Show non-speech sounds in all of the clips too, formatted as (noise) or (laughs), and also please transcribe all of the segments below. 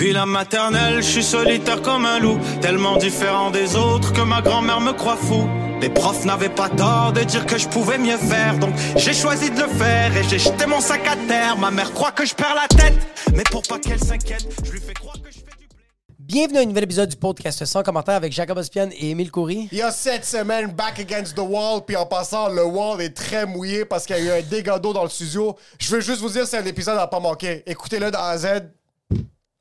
Puis la maternelle, je suis solitaire comme un loup, tellement différent des autres que ma grand-mère me croit fou. Les profs n'avaient pas tort de dire que je pouvais mieux faire, donc j'ai choisi de le faire et j'ai jeté mon sac à terre. Ma mère croit que je perds la tête, mais pour pas qu'elle s'inquiète, je lui fais croire que je fais du blé. Bienvenue à un nouvel épisode du podcast sans commentaire avec Jacob Ospian et Émile Coury. Il y a cette semaine, back against the wall, puis en passant, le wall est très mouillé parce qu'il y a eu un dégât d'eau dans le studio. Je veux juste vous dire, c'est un épisode à pas manquer. Écoutez-le de A à Z.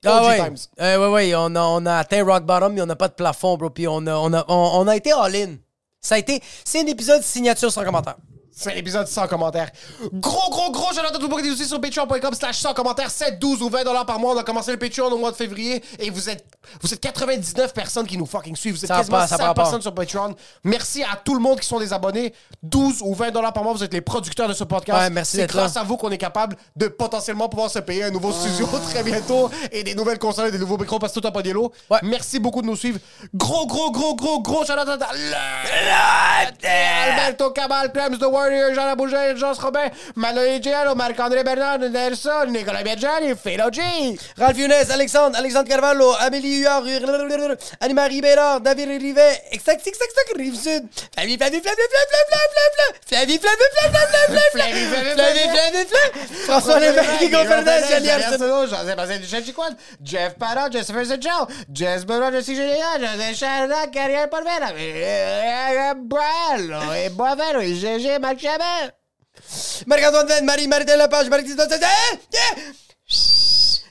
Ah OG ouais. Times. Euh, ouais, ouais, on a, on a atteint rock bottom, mais on n'a pas de plafond, bro. Puis on a, on a, on, on a été all-in. Ça a été. C'est un épisode signature sans commentaire. C'est un épisode sans commentaires. Gros, gros, gros, je à tout le monde qui est aussi sur patreon.com slash sans commentaires. 7, 12 ou 20 dollars par mois. On a commencé le Patreon au mois de février et vous êtes, vous êtes 99 personnes qui nous fucking suivent. Vous êtes Ça quasiment passe, ça 100 prend pas. personnes sur Patreon. Merci à tout le monde qui sont des abonnés. 12 ou 20 dollars par mois. Vous êtes les producteurs de ce podcast. Ouais, merci C'est là. grâce à vous qu'on est capable de potentiellement pouvoir se payer un nouveau studio très bientôt et des nouvelles consoles et des nouveaux micros parce que tout pas d'yellow. Ouais. Merci beaucoup de nous suivre. Gros, gros, gros, gros, gros shout out à Alberto Cabal, Clems The Warrior, Jean Labouger, Jean Robin, Manoï Giallo, Marc-André Bernard, Nelson, Nicolas Biaggiani, Philo G. Ralph Younes, Alexandre, Alexandre Carvalho, Amélie Huard, Anne-Marie Bérard, David Rivet, Exact, Exact, Exact, Rive-Sud, Flavie, Flavie, Flavie, Flavie, Flavie, Flavie, Flavie, Flavie, Flavie, Flavie, Flavie, Flavie, Flavie, François Lévesque, Guillaume Fernandez, Jenny Arsenault, José-Bastien Duchesne-Chicoine, Jeff Parent, Jessica Joe, Jess Benoît, Jessie Génial, José Charlotte, Carrière Polvera, Boileau, et Boisvero, et GG, Marc Chabert. Marc-Antoine Venn, Marie-Martin Lepage, Marie-Christophe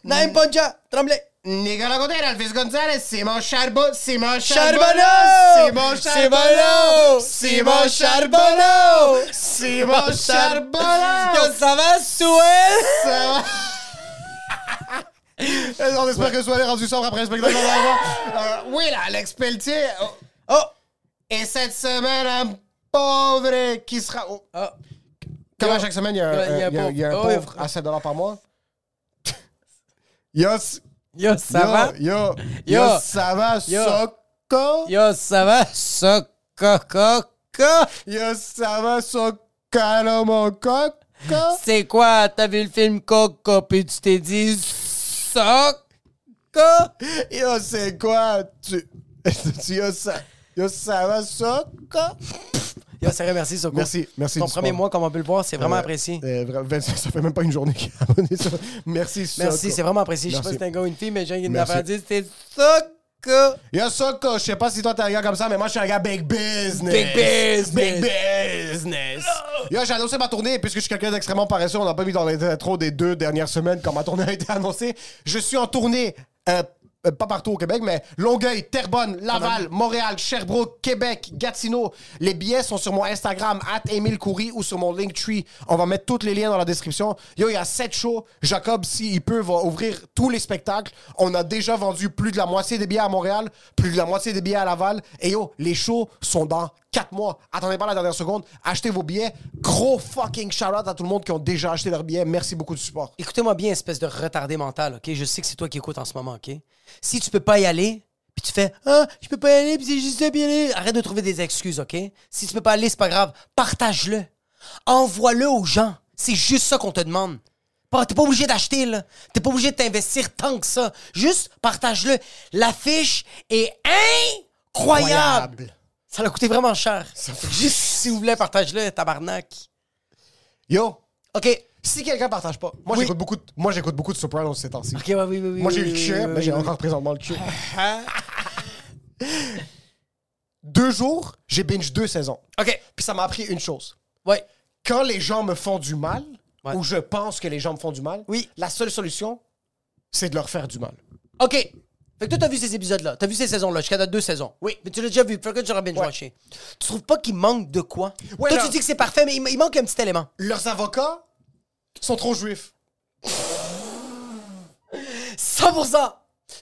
Naïm Poncha, Tremblay. Nicolas Gauthier, Alphys Gonzalez, Simon Charbot, Simon Charbonneau! Simon Charbonneau, Simon Charbonneau! Simon Charbonneau, Yo, ça va, Souel? Ça va? (laughs) On espère que Soirée rendu sobre après le spectacle. Euh, oui, là, Alex Pelletier. oh, Oh! Et cette semaine, un pauvre qui sera. oh, Ah. Comme à Yo. chaque semaine, il y a un, y a- un y a- un pauvre. Oh, pauvre à 7 par mois. (laughs) Yo, Yo, ça yo, va? Yo, Yo. ça va, Yo. Soko? Yo, ça va? Coco, Yo, ça va, Soko, mon coco? C'est quoi? T'as vu le film Coco, puis tu t'es dit co? Yo, c'est quoi? Tu. (laughs) tu- Yo, ça. Yo, ça va, Soko? Yo, c'est vrai, merci, Soko. Merci, merci Ton du premier mois, comme on peut le voir, c'est vraiment Euh, apprécié. euh, (laughs) ça fait même pas une journée qu'il est abonné. ça. Merci, Merci, Soko. c'est vraiment apprécié. Je sais pas Merci. si t'es un gars ou une fille, mais j'ai une Merci. affaire à dire, c'est Soko. Yo, Soko, je sais pas si toi t'es un gars comme ça, mais moi je suis un gars big business. Big business. Big business. Yo, j'ai annoncé ma tournée, puisque je suis quelqu'un d'extrêmement paresseux, on n'a pas mis dans l'intro des deux dernières semaines quand ma tournée a été annoncée. Je suis en tournée. euh, euh, pas partout au Québec, mais Longueuil, Terrebonne, Laval, Montréal, Sherbrooke, Québec, Gatineau. Les billets sont sur mon Instagram, at Emile Coury, ou sur mon Linktree. On va mettre tous les liens dans la description. Yo, il y a sept shows. Jacob, s'il peut, va ouvrir tous les spectacles. On a déjà vendu plus de la moitié des billets à Montréal, plus de la moitié des billets à Laval. Et yo, les shows sont dans quatre mois. Attendez pas la dernière seconde. Achetez vos billets. Gros fucking shout-out à tout le monde qui ont déjà acheté leurs billets. Merci beaucoup du support. Écoutez-moi bien, espèce de retardé mental, OK? Je sais que c'est toi qui écoutes en ce moment, OK? Si tu peux pas y aller, puis tu fais Ah, je peux pas y aller, puis c'est juste y aller. Arrête de trouver des excuses, OK? Si tu peux pas aller, c'est pas grave. Partage-le. Envoie-le aux gens. C'est juste ça qu'on te demande. T'es pas obligé d'acheter, là. T'es pas obligé de t'investir tant que ça. Juste partage-le. L'affiche est incroyable. Ça l'a coûté vraiment cher. Juste si vous voulez, partage-le, tabarnak. Yo, OK. Si quelqu'un partage pas, moi Oui. j'écoute beaucoup, de- moi j'écoute beaucoup de Sopranos ces temps-ci. Ok, ouais, oui, oui, oui. Moi j'ai oui, eu le oui, cul, oui, mais oui, j'ai oui. encore présentement le cul. (laughs) (laughs) Deux jours, j'ai binge deux saisons. Ok. Puis ça m'a appris une chose. Ouais. Quand les gens me font du mal, Ouais. ou je pense que les gens me font du mal, Oui. la seule solution, c'est de leur faire du mal. OK. Fait que toi, t'as vu ces épisodes-là? T'as vu ces saisons-là, jusqu'à deux saisons. Oui. Mais tu l'as déjà vu. Pourquoi tu auras binge-watché? Tu trouves pas qu'il manque de quoi? Ouais, toi, tu dis que c'est parfait, mais il, manque un petit élément. Leurs avocats sont trop juifs. 100%!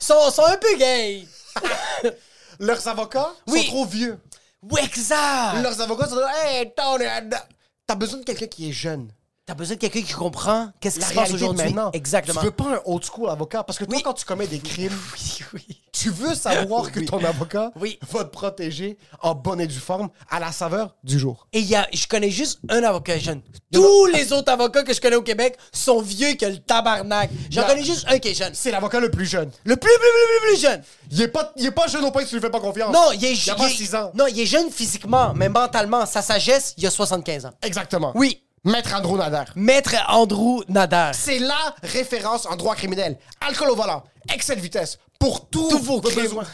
Sont, sont un peu gay. (laughs) Leurs avocats Oui. sont trop vieux. Oui, exact! Leurs avocats sont là, hey, t'as besoin de quelqu'un qui est jeune. T'as besoin de quelqu'un qui comprend qu'est-ce qui se passe aujourd'hui. Exactement. Tu veux pas un old school avocat? Parce que toi, Oui. quand tu commets des crimes, (laughs) Oui, oui. tu veux savoir (laughs) que ton avocat va te protéger en bonne et due forme à la saveur du jour. Et il y a, je connais juste un avocat jeune. Tous les autres avocats que je connais au Québec sont vieux que le tabarnak. J'en connais juste un qui est jeune. C'est l'avocat le plus jeune. Le plus, plus, plus, plus, plus jeune. Il est pas, il est pas jeune au point que tu lui fais pas confiance. Non, il est, Il a pas est- 6 ans. Non, il est jeune physiquement, mais mentalement, sa sagesse, il a 75 ans. Exactement. Oui. Maître Andrew Nader. Maître Andrew Nader. C'est la référence en droit criminel. Alcool au volant, excès de vitesse, pour tous, Tous vos crimes. besoins.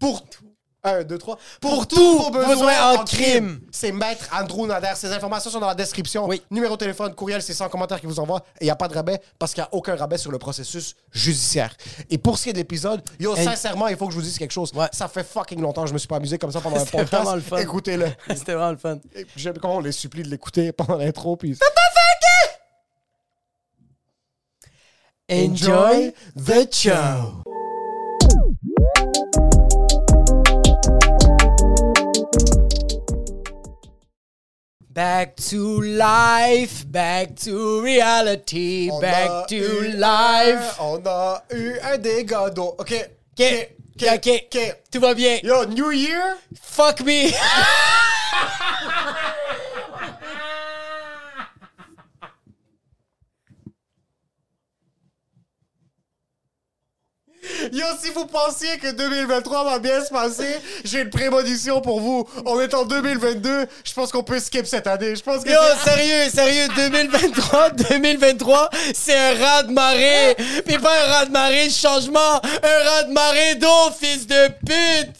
Pour tout. 1, 2, 3. Pour tous vos besoins en crime. C'est Maître Andrew Nader. Ces informations sont dans la description. Oui. Numéro de téléphone, courriel, c'est 100 commentaires qui vous envoient. Et il n'y a pas de rabais parce qu'il n'y a aucun rabais sur le processus judiciaire. Et pour ce qui est de l'épisode, yo, Hey. sincèrement, il faut que je vous dise quelque chose. Ouais. Ça fait fucking longtemps que je me suis pas amusé comme ça pendant (laughs) un C'était podcast. vraiment le fun. Écoutez-le. (laughs) C'était vraiment le fun. J'aime comment on les supplie de l'écouter pendant l'intro. Puis... Enjoy the show. Back to life, back to reality, On back to life. un- on a eu un dégât d'eau. OK. Ok, ok, ok, tout va bien. Yo, New Year? Fuck me. (laughs) Yo, si vous pensiez que 2023 va bien se passer, j'ai une prémonition pour vous. On est en 2022. Je pense qu'on peut skip cette année. Je pense que Yo, sérieux, sérieux, 2023, 2023, c'est un rat de marée. Puis pas un rat de marée de changement, un rat de marée d'eau, fils de pute.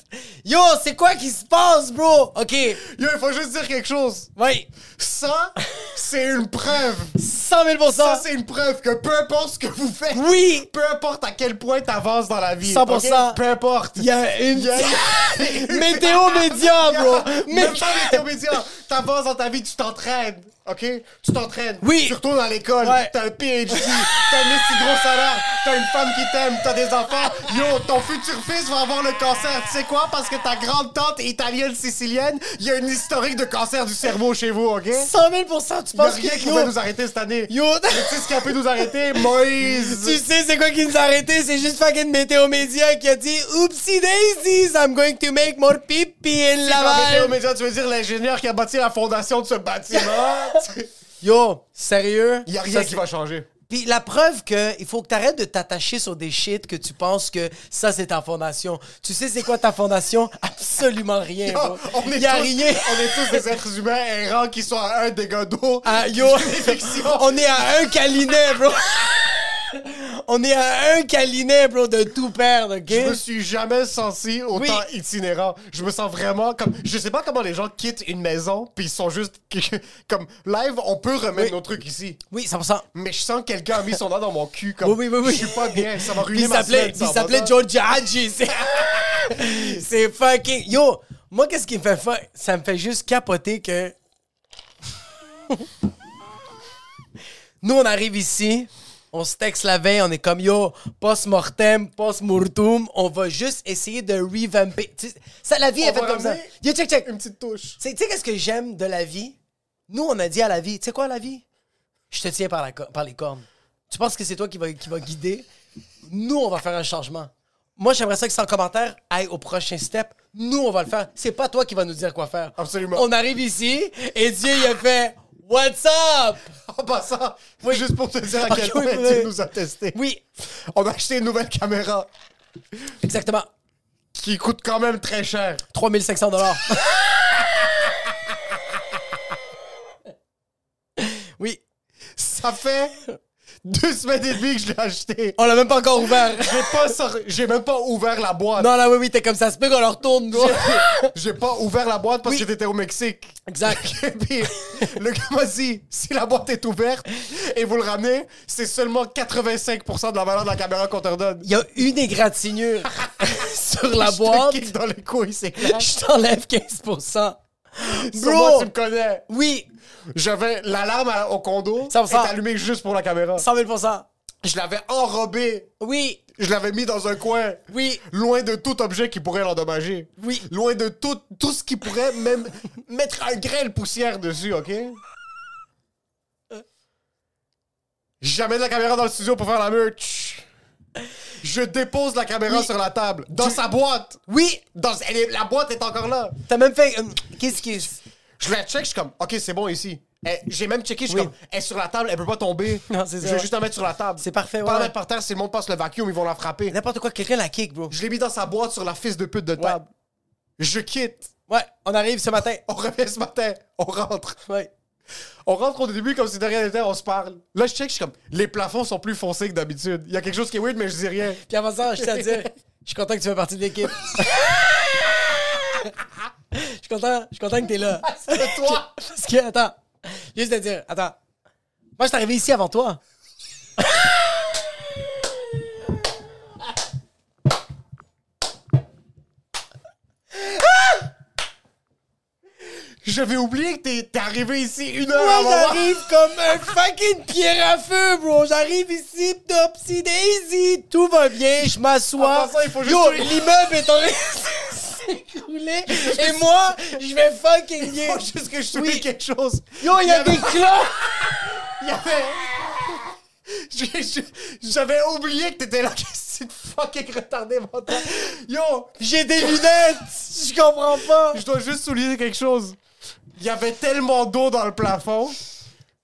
Yo, c'est quoi qui se passe, bro? OK, Yo, il faut juste dire quelque chose. oui, Ça, c'est une preuve. 100 000 Ça, c'est une preuve que peu importe ce que vous faites, Oui, peu importe à quel point t'avances dans la vie, 100%. ok? peu importe. il y a une y a- (laughs) météo média, bro. Même pas météo média. T'avances dans ta vie, tu t'entraînes. OK? Tu t'entraînes. Oui. Tu retournes à l'école. Ouais. T'as un PhD. T'as un si gros salaire. T'as une femme qui t'aime. T'as des enfants. Yo, ton futur fils va avoir le cancer. Tu sais quoi? Parce que ta grande tante italienne sicilienne, il y a une historique de cancer du cerveau chez vous, OK? 100 000 tu penses rien que... qui Yo, pouvait nous arrêter cette année. yo, Tu sais ce qui a pu nous arrêter? (laughs) Moïse. tu sais c'est quoi qui nous a arrêtés? C'est juste fucking météo média qui a dit « Oupsie daisies, I'm going to make more pipi in Par météo média, tu veux dire l'ingénieur qui a bâti la fondation de ce bâtiment? (laughs) » (laughs) Yo, sérieux? Il y a rien Ça, qui va changer. Puis la preuve que il faut que tu arrêtes de t'attacher sur des shit que tu penses que ça c'est ta fondation. Tu sais c'est quoi ta fondation? (laughs) Absolument rien. bro. on est y a tous, rien. (laughs) On est tous des êtres humains errants qui sont à un dégât d'eau. Ah, yo, on est à un câlinet, bro. (laughs) on est à un câlinet, bro, de tout perdre, ok? Je me suis jamais senti autant Oui. itinérant. Je me sens vraiment comme. Je sais pas comment les gens quittent une maison puis ils sont juste. (laughs) comme live, on peut remettre Oui. nos trucs ici. Oui, 100%. Mais je sens que quelqu'un a mis son doigt dans mon cul. Comme, Oui, oui, oui, oui. Je suis pas bien. Ça va ruiner il ma s'appelait, semaine. il s'appelait (laughs) c'est fucking. Yo, moi, qu'est-ce qui me fait fa- Ça me fait juste capoter que. Nous, on arrive ici, on se texte la veille, on est comme yo, post-mortem, post-mortum, on va juste essayer de revamper. Tu sais, Ça, la vie est faite comme ça. Yo, check, check. Une petite touche. C'est- Tu sais, qu'est-ce que j'aime de la vie? Nous, on a dit à la vie, tu sais quoi, la vie? Je te tiens par, la par les cornes. Tu penses que c'est toi qui va, qui va guider? Nous, on va faire un changement. Moi, j'aimerais ça que sans commentaire aille au prochain step. Nous, on va le faire. C'est pas toi qui va nous dire quoi faire. Absolument. On arrive ici et Dieu, il a fait What's up? (laughs) En passant, Oui. juste pour te dire à quel point oui. nous a testés. Oui, On a acheté une nouvelle caméra exactement. qui coûte quand même très cher. 3500 dollars. (laughs) oui. Ça fait deux semaines et demie que je l'ai acheté. On l'a même pas encore ouvert. (laughs) J'ai pas sor- J'ai même pas ouvert la boîte. non, là, oui, oui, t'es comme ça. Se peut qu'on leur tourne, bro. J'ai pas ouvert la boîte parce Oui. que t'étais au Mexique. Exact. (laughs) Et puis, le gars m'a dit, si la boîte est ouverte et vous le ramenez, c'est seulement 85% de la valeur de la caméra qu'on te redonne. Il y a une égratignure (laughs) sur la Je te boîte. kick dans les couilles, c'est clair. Je t'enlève 15%. Sur moi, Bro! tu me connais. Oui, J'avais l'alarme à- au condo, 100%. est allumée juste pour la caméra. 100 000%. Je l'avais enrobé. Oui, Je l'avais mis dans un coin. oui, Loin de tout objet qui pourrait l'endommager. Oui. Loin de tout, tout ce qui pourrait même (laughs) mettre un grain de poussière dessus, OK? J'amène la caméra dans le studio pour faire la merch. Je dépose la caméra Oui. sur la table. Dans sa boîte. oui. Dans, elle est- la boîte est encore là. T'as même fait. euh, Qu'est-ce qui. Je la check, je suis comme, OK, c'est bon ici. Eh, J'ai même checké, je suis Oui. comme, elle est sur la table, elle peut pas tomber. (laughs) Non, c'est Je ça. vais juste la mettre sur la table. C'est parfait, Pas ouais. la mettre par terre, si le monde passe le vacuum, ils vont la frapper. N'importe quoi, quelqu'un la kick, bro. Je l'ai mis dans sa boîte sur la fils de pute de table. Je quitte. Ouais, on arrive ce matin. (laughs) On revient ce matin. On rentre. Ouais. On rentre au début comme si de rien n'était, on se parle. Là, je check, je suis comme, les plafonds sont plus foncés que d'habitude. Il y a quelque chose qui est weird, mais je dis rien. Puis avant ça, je tiens à dire, je suis content que tu fais partie de l'équipe. (laughs) Je suis content, je suis content que t'es là. (laughs) C'est toi! (laughs) Parce que, attends, juste à dire, attends. Moi, je suis arrivé ici avant toi. (laughs) J'avais oublié que t'es t'es arrivé ici une heure Moi, avant moi. j'arrive comme un fucking pierre à feu, bro. J'arrive ici, topsy daisy, tout va bien, je m'assois. En passant, il faut juste Yo, l'immeuble est en Et moi, je vais fucking. Faut juste que je souligne Oui. quelque chose. Yo, il y a des clopes. (laughs) Il y avait... (laughs) J'avais oublié que t'étais là, (laughs) qu'est-ce que fucking retardé mental. Yo, J'ai des lunettes. Je comprends pas. je dois juste souligner quelque chose. Il y avait tellement d'eau dans le plafond.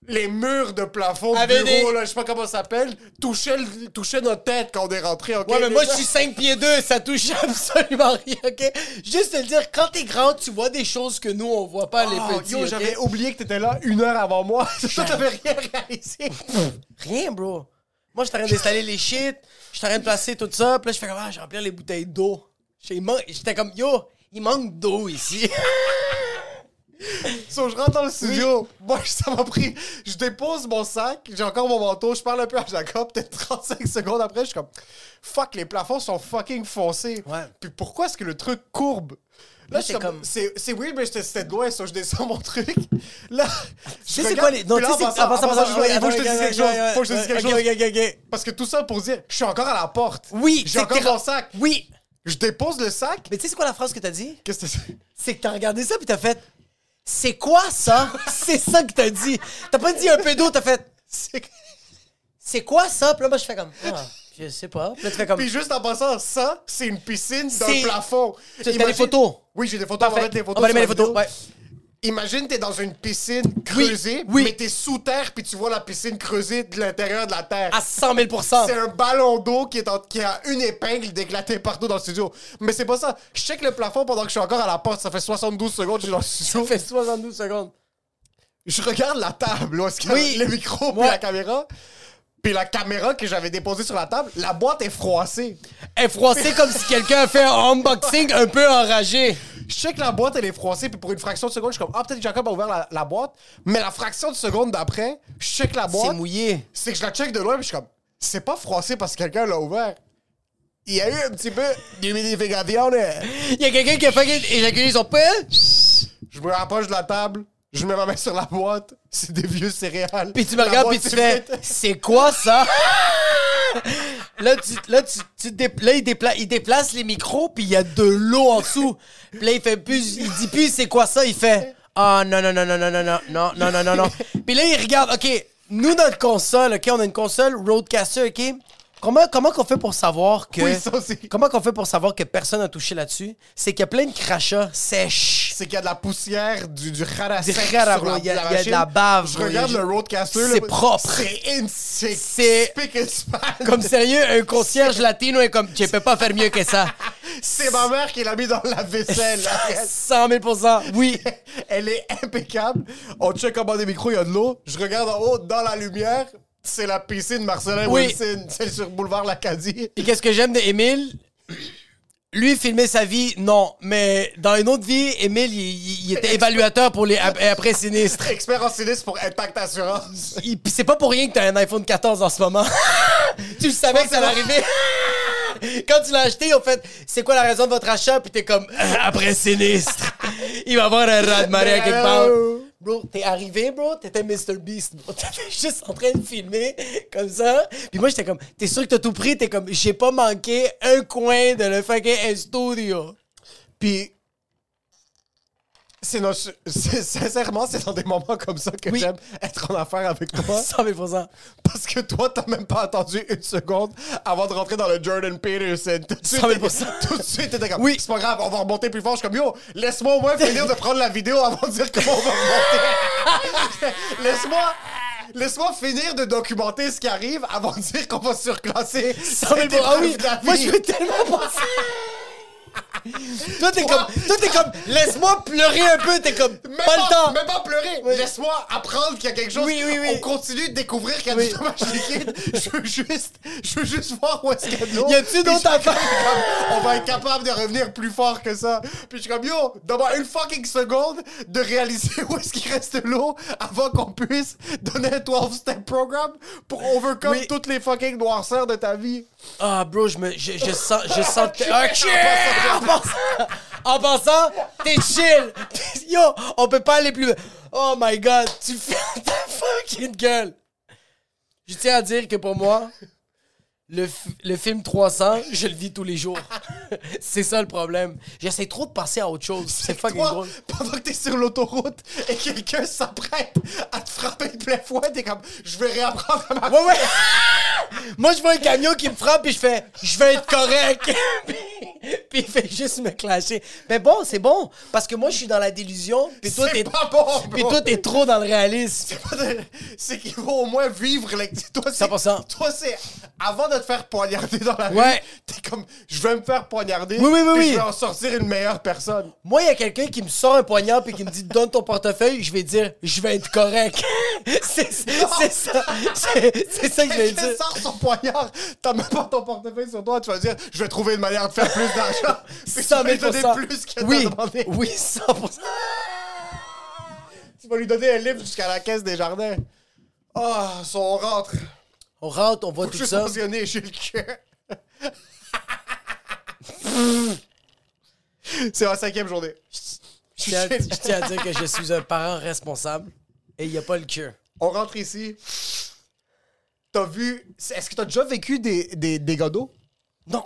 Les murs de plafond Avait bureau, des- là, je sais pas comment ça s'appelle, touchaient, le- touchaient notre tête quand on est rentré. ok? Ouais, mais moi, je Déjà- suis 5 pieds 2, ça touche (laughs) absolument rien, ok? Juste te le dire, quand t'es grand, tu vois des choses que nous, on voit pas, les Oh, petits. yo, ok? j'avais oublié que t'étais là une heure avant moi. (laughs) Toi, t'avais rien réalisé. Rien, bro. Moi, j'étais en train d'installer les shit, j'étais en train de placer tout ça, puis là, je fais comme, ah, je vais remplir les bouteilles d'eau. J'ai- il man- J'étais comme, yo, il manque d'eau ici. (laughs) So, je rentre dans le studio. Moi, ça m'a pris. Je dépose mon sac, j'ai encore mon manteau, je parle un peu à Jacob. Peut-être 35 secondes après, je suis comme Fuck, les plafonds sont fucking foncés. Ouais. Puis pourquoi est-ce que le truc courbe? Là, Là, je suis c'est comme. C'est weird, mais c'était de loin, so je descends mon truc. Là. Tu sais, c'est quoi les. Non, tu sais, c'est. ça passant, Il faut que je te dise quelque chose. Faut que je te dise quelque chose. Parce que tout ça pour dire, je suis encore à la porte. Oui, J'ai encore mon sac. Oui. Je dépose le sac. Mais tu sais, c'est quoi la phrase que t'as dit? Qu'est-ce que c'est? c'est que t'as regardé ça puis t'as fait c'est quoi ça? C'est ça que t'as dit t'as pas dit un peu d'eau t'as fait C'est- quoi ça? Puis là moi je fais comme ah, je sais pas puis là tu fais comme Puis juste en passant, ça, c'est une piscine d'un C'est- plafond. T'as des Imagine- photos? Oui, j'ai des photos. On va Parfait. mettre les photos. on va sur mettre les la photos vidéo. Imagine, t'es dans une piscine creusée, oui. mais t'es sous terre, puis tu vois la piscine creusée de l'intérieur de la terre. à 100 000 C'est un ballon d'eau qui, est en- qui a une épingle d'éclater partout dans le studio. Mais c'est pas ça. Je check le plafond pendant que je suis encore à la porte. Ça fait 72 secondes que je suis dans le ça studio. fait 72 secondes Je regarde la table, où est-ce qu'il y a Oui. le micro Ouais. la caméra. Puis la caméra que j'avais déposée sur la table, la boîte est froissée. elle est froissée comme si quelqu'un a fait un unboxing un peu enragé Je sais que la boîte, elle est froissée, puis pour une fraction de seconde, je suis comme, ah, peut-être que Jacob a ouvert la, la boîte. Mais la fraction de seconde d'après, je check la boîte. c'est mouillé C'est que je la check de loin, puis je suis comme, c'est pas froissé parce que quelqu'un l'a ouvert. Il y a eu un petit peu d'humidification. il y a quelqu'un qui a fait éjaculer son père Je me rapproche de la table, je mets ma main sur la boîte, c'est des vieux céréales. puis tu me La regardes puis tu fais c'est quoi ça Là, tu, là, tu, tu dé- là, il, dépla- il déplace les micros, puis il y a de l'eau en dessous. Puis là, il fait plus, il dit plus c'est quoi ça, il fait ah non non non non non non non non non non non non. Puis là, il regarde, ok, nous notre console, ok, on a une console Roadcaster, ok. Comment comment qu'on fait pour savoir que Oui, ça aussi. comment qu'on fait pour savoir que personne n'a touché là-dessus? C'est qu'il y a plein de crachats sèches. C'est qu'il y a de la poussière, du, du rara Du. Il y a- la y a de la bave, Je regarde le roadcaster. c'est propre. C'est in- c'est. Comme sérieux, un concierge latino est comme, tu peux pas faire mieux que ça. (laughs) C'est ma mère qui l'a mis dans la vaisselle. 100 000% Oui. (laughs) Elle est impeccable. On check en bas des micros, il y a de l'eau. Je regarde en haut, dans la lumière, c'est la piscine Marcelin Oui. Wilson. C'est sur boulevard L'Acadie. Et qu'est-ce que j'aime de Émile? Lui, filmer sa vie, non. Mais dans une autre vie, Émile, il, était évaluateur pour les ap- après sinistres. Expert en sinistre pour Impact Assurance. C'est pas pour rien que t'as un iPhone 14 en ce moment. (laughs) tu le savais que ça allait arriver. (laughs) Quand tu l'as acheté, en fait, c'est quoi la raison de votre achat? Puis t'es comme, (laughs) après sinistre. Il va avoir un rat de marée à quelque part. Bro, t'es arrivé, bro, t'étais Mr. Beast. bro. (laughs) T'étais juste en train de filmer comme ça. Puis moi, j'étais comme, t'es sûr que t'as tout pris? T'es comme, j'ai pas manqué un coin de le fucking studio. Puis, c'est nos- c'est- sincèrement, c'est dans des moments comme ça que Oui. j'aime être en affaire avec toi. (laughs) 100 000 Parce que toi, t'as même pas attendu une seconde avant de rentrer dans le Jordan Peterson. Tout de suite, 100 000 t'es- tout de suite, t'étais comme, Oui. c'est pas grave, on va remonter plus fort. Je suis comme, yo, laisse-moi au moins finir de prendre la vidéo avant de dire comment on va remonter. (laughs) laisse-moi, laisse-moi finir de documenter ce qui arrive avant de dire qu'on va surclasser. 100 000 cette Ah oui, moi, je veux tellement penser. (laughs) toi, t'es comme, toi, t'es comme, laisse-moi pleurer un peu, t'es comme, Même pas le temps. Même pas pleurer. Laisse-moi apprendre qu'il y a quelque chose. Oui, oui, oui. On continue de découvrir qu'il y a du dommage liquide. Je veux juste, je veux juste voir où est-ce qu'il y a de l'eau. Y a-tu d'autres affaires? On va être capable de revenir plus fort que ça. Puis je suis comme, yo, donne-moi une fucking seconde de réaliser (laughs) où est-ce qu'il reste de l'eau avant qu'on puisse donner un 12-step programme pour overcome Oui. toutes les fucking noirceurs de ta vie. Ah, bro, je me, je, je sens, je sens, ok, en passant, en passant, t'es chill. (laughs) Yo, on peut pas aller plus. Oh my god, tu fais (laughs) ta fucking gueule. Je tiens à dire que pour moi, le, le film 300, je le vis tous les jours. (laughs) C'est ça le problème. J'essaie trop de passer à autre chose. C'est fucking Toi, drôle. pendant que t'es sur l'autoroute et quelqu'un s'apprête à te frapper de plein fouet, t'es comme, je vais réapprendre à ma Ouais, ouais. Moi, je vois un camion qui me frappe et je fais Je vais être correct. (laughs) puis, il fait juste me clasher. Mais bon, c'est bon. Parce que moi, je suis dans la délusion. Puis toi, t'es. pas bon. Puis toi, t'es trop dans le réalisme. C'est qu'il faut au moins vivre. les- Toi, c'est, 100%. toi, c'est avant de te faire poignarder dans la Ouais. rue, t'es comme, je vais me faire poignarder. Oui, oui, oui, oui. Je vais en sortir une meilleure personne. Moi, il y a quelqu'un qui me sort un poignard puis qui me dit Donne ton portefeuille. Je vais dire Je vais être correct. (laughs) c'est, ça. C'est, ça que je vais dire. sort son poignard, t'as même pas ton portefeuille sur toi, tu vas dire, je vais trouver une manière de faire plus d'argent. Puis tu 100 vas lui 000 donner plus que Oui, demandé. oui, 100%. Tu vas lui donner un livre jusqu'à la caisse des jardins. Ah, son on rentre. On rentre, on voit Faut tout juste ça. mentionner le cœur. (laughs) C'est ma cinquième journée. Je tiens, je tiens à dire que je suis un parent responsable et il n'y a pas le cure. On rentre ici. T'as vu. Est-ce que t'as déjà vécu des, des d'eau? Non.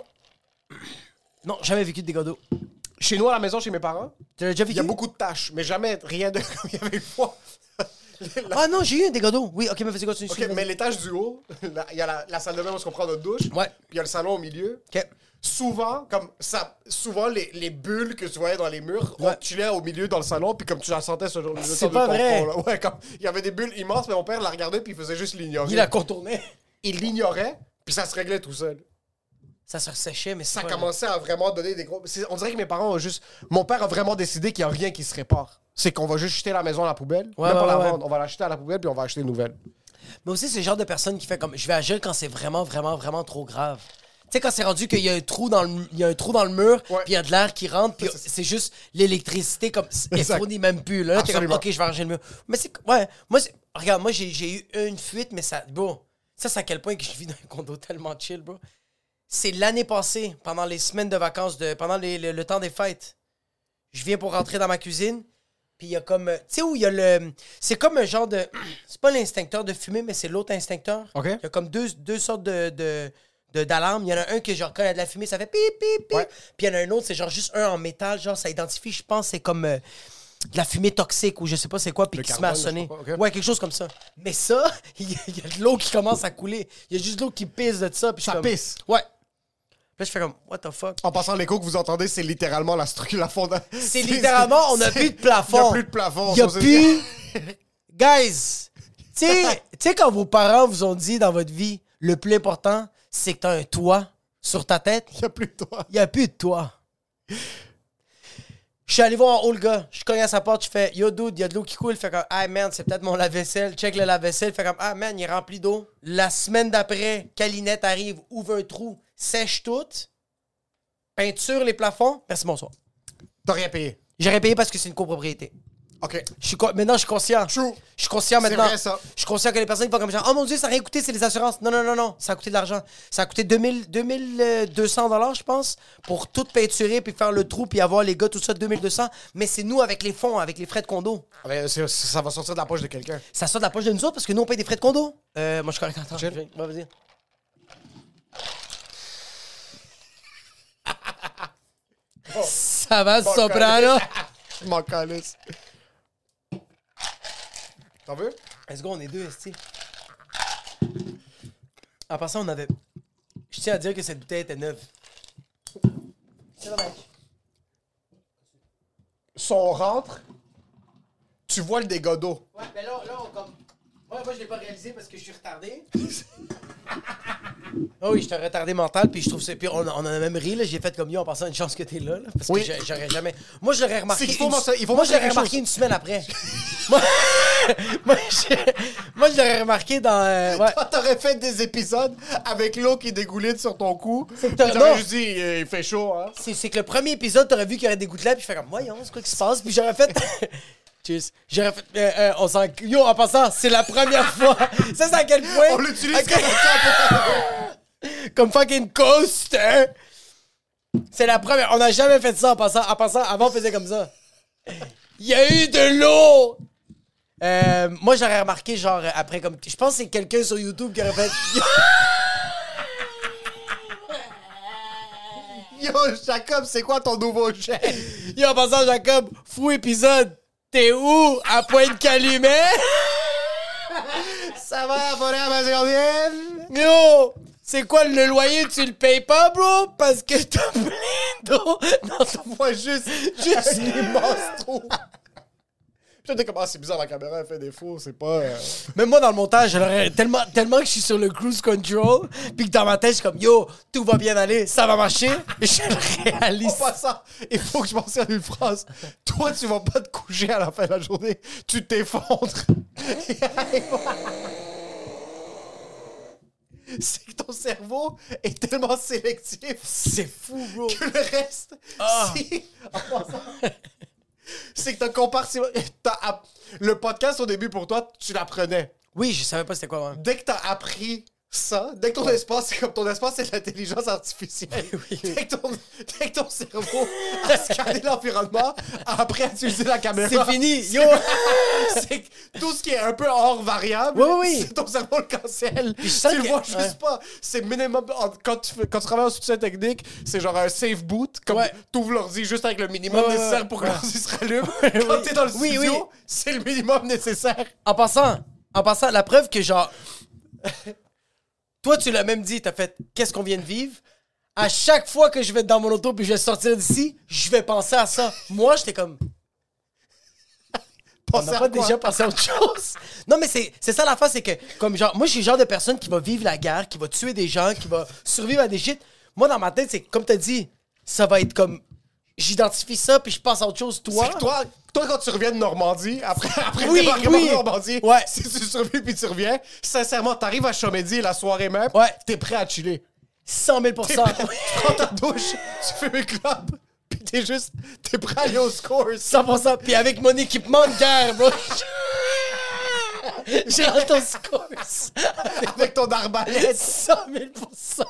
Non, jamais vécu de dégâts d'eau. Chez nous, à la maison, chez mes parents, Tu l'as déjà il vécu? y a beaucoup de tâches, mais jamais rien de (laughs) comme il y avait une fois. (laughs) Ah non, j'ai eu un dégât d'eau. Oui, ok, mais vas-y, continue. Ok, mais l'étage du haut, (laughs) là, il y a la, la salle de bain où on prend notre douche. Ouais. Puis il y a le salon au milieu. Ok. Souvent, comme ça, souvent les, les bulles que tu voyais dans les murs, Ouais. on chillait au milieu dans le salon, puis comme tu la sentais ce jour le C'est pas vrai. là. Ouais, comme il y avait des bulles immenses, mais mon père la regardait puis il faisait juste l'ignorer. Il a contourné. Il l'ignorait, puis ça se réglait tout seul. Ça se resséchait, mais Ça commençait à vraiment donner des gros. On dirait que mes parents ont juste. Mon père a vraiment décidé qu'il n'y a rien qui se répare. C'est qu'on va juste jeter la maison à la poubelle. Ouais, même pas ouais, la ouais. vendre. On va la jeter à la poubelle puis on va acheter une nouvelle. Mais aussi, c'est le genre de personne qui fait comme je vais agir quand c'est vraiment, vraiment, vraiment trop grave. Tu sais, quand c'est rendu qu'il y a un trou dans le, il y a un trou dans le mur, puis il y a de l'air qui rentre, puis c'est juste l'électricité comme elle fournit même plus. Là, Là, t'es comme ok, je vais arranger le mur. Mais c'est ouais, moi, regarde, moi j'ai j'ai eu une fuite, mais ça, bon, ça c'est à quel point que je vis dans un condo tellement chill, bro. C'est l'année passée, pendant les semaines de vacances, de, pendant les- le, le temps des fêtes. Je viens pour rentrer dans ma cuisine, puis il y a comme. euh, Tu sais où il y a le. C'est comme un genre de. (clears throat) C'est pas l'instincteur de fumée, mais c'est l'autre instincteur. Il y a comme deux, deux sortes de. de d'alarme, il y en a un que genre quand il y a de la fumée, ça fait pip pip pip. Ouais. Puis il y en a un autre, c'est genre juste un en métal, genre ça identifie, je pense, c'est comme euh, de la fumée toxique ou je sais pas c'est quoi, puis Le qui se met à sonner. pas. Ouais, quelque chose comme ça. Mais ça, (laughs) il y, a- il y a de l'eau qui commence à couler. Il y a juste de l'eau qui pisse de ça. Puis Ça comme- pisse? Ouais. Puis je fais comme, what the fuck? En passant, l'écho que vous entendez, c'est littéralement la structure, la fondation. (laughs) C'est littéralement, on n'a plus de plafond. Il n'y a plus de plafond. Il n'y a plus. (laughs) Guys, tu sais, (laughs) tu sais, quand vos parents vous ont dit dans votre vie, le plus important, c'est que tu as un toit sur ta tête, Il n'y a plus de toit. il n'y a plus de toit. Je suis allé voir en haut le gars. Je cogne à sa porte. Je fais Yo, dude, il y a de l'eau qui coule. Il fait comme Ah, man, c'est peut-être mon lave-vaisselle. Check le lave-vaisselle. Il fait comme Ah, man, il est rempli d'eau. La semaine d'après, Calinette arrive, ouvre un trou, sèche tout, peinture les plafonds. Merci, bonsoir. T'as rien payé. J'aurais payé parce que c'est une copropriété. OK. Je suis maintenant, je suis conscient. True. Je suis conscient maintenant. vrai, ça. Je suis conscient que les personnes qui font comme genre, oh mon dieu, ça n'a rien coûté, c'est les assurances. Non, non, non, non, ça a coûté de l'argent. Ça a coûté 2000, 2200 dollars, je pense, pour tout peinturer puis faire le trou puis avoir les gars, tout ça, 2200. Mais c'est nous avec les fonds, avec les frais de condo. C'est- ça va sortir de la poche de quelqu'un. Ça sort de la poche de nous autres parce que nous, on paye des frais de condo. Euh, moi, je suis ouais, vas-y. Ça va, Soprano? (laughs) Je m'en calisse. T'en veux? Let's go, on est deux, esti. En passant, on avait. Je tiens à dire que cette bouteille était neuve. C'est dommage. Si on rentre, tu vois le dégât d'eau. Ouais, mais là, là, on comme. Ouais, moi, je l'ai pas réalisé parce que je suis retardé. (laughs) Ah oui, j'étais retardé mental, puis je trouve ça. Puis on, on en a même ri, là. J'ai fait comme yo en passant une chance que t'es là, là, parce Oui. que j'aurais jamais. Moi, je l'aurais remarqué. C'est qu'il faut une- il faut Moi, je l'aurais remarqué chose. une semaine après. (laughs) moi, (laughs) moi, je... moi, je l'aurais remarqué dans. euh, ouais. T'aurais fait des épisodes avec l'eau qui dégouline sur ton cou. C'est non. juste dit, euh, il fait chaud, hein? C'est, c'est que le premier épisode, t'aurais vu qu'il y aurait des gouttelettes, puis je fais comme, voyons, c'est quoi qui se passe? Puis j'aurais fait. Cheers. J'aurais fait. euh, euh, on s'en. Yo, en passant, c'est la première (laughs) fois. Ça, c'est à quel point? On l'utilise à quel- (laughs) Comme fucking coast, hein? C'est la première. On n'a jamais fait ça en passant. En passant, avant, on faisait comme ça. Il y a eu de l'eau! Euh, moi, j'aurais remarqué, genre, après, comme. Je pense que c'est quelqu'un sur YouTube qui aurait fait. (laughs) Yo, Jacob, c'est quoi ton nouveau jet? Yo, en passant, Jacob, fou épisode. T'es où? À Pointe-Calumet? Ça va, abonné amazonienne? Yo! C'est quoi le loyer? Tu le payes pas, bro? Parce que t'as plein d'eau dans ton... Moi, juste, juste l'immense trou. Puis j'étais comme, ah, c'est bizarre, la caméra, elle fait défaut, c'est pas... euh, Même moi, dans le montage, j'aurais tellement, tellement que je suis sur le cruise control, puis que dans ma tête, je suis comme, yo, tout va bien aller, ça va marcher. Et (laughs) je le réalise. En passant, il faut que je mentionne une phrase. Toi, tu vas pas te coucher à la fin de la journée. Tu t'effondres. (laughs) C'est que ton cerveau est tellement sélectif C'est fou, bro. que le reste, Ah. si- en passant, c'est que t'as compartiment... Le podcast, au début, pour toi, tu l'apprenais. Oui, je savais pas c'était quoi, ouais. Dès que t'as appris ça, dès que ton espace, c'est comme ton espace, c'est l'intelligence artificielle. (laughs) Dès, que ton, dès que ton cerveau a scanné (laughs) l'environnement, après a utilisé la caméra. C'est fini, (laughs) yo! C'est tout ce qui est un peu hors variable, Oui, oui, c'est ton cerveau le cancelle. sens Tu le que- vois juste ouais. pas. C'est minimum. Quand tu, quand tu travailles en soutien technique, c'est genre un safe boot. Comme Ouais. t'ouvres l'ordi juste avec le minimum nécessaire pour que l'ordi se rallume. Quand oui. t'es dans le Oui, studio, oui. c'est le minimum nécessaire. En passant, en passant, la preuve que genre. Toi, tu l'as même dit, t'as fait qu'est-ce qu'on vient de vivre? À chaque fois que je vais être dans mon auto puis je vais sortir d'ici, je vais penser à ça. Moi, j'étais comme. (laughs) On n'a pas déjà pensé à autre chose? Non, mais c'est c'est ça la face, c'est que, comme genre, moi, je suis le genre de personne qui va vivre la guerre, qui va tuer des gens, qui va survivre à des shit. Moi, dans ma tête, c'est comme t'as dit, ça va être comme. J'identifie ça, puis je passe à autre chose, toi? C'est que toi, toi, quand tu reviens de Normandie, après, (laughs) après Oui, le débarquement oui. de Normandie, Ouais. si tu survis puis tu reviens, sincèrement, t'arrives à Chomédie la soirée même, Ouais. t'es prêt à chiller. 100 000 T'es prêt- tu prends ta douche, tu fais une clope, puis t'es juste, t'es prêt à aller au scores. 100%. Puis avec mon équipement de guerre, bro. (laughs) J'ai hâte au scores. Avec ton arbalète. 100 000%.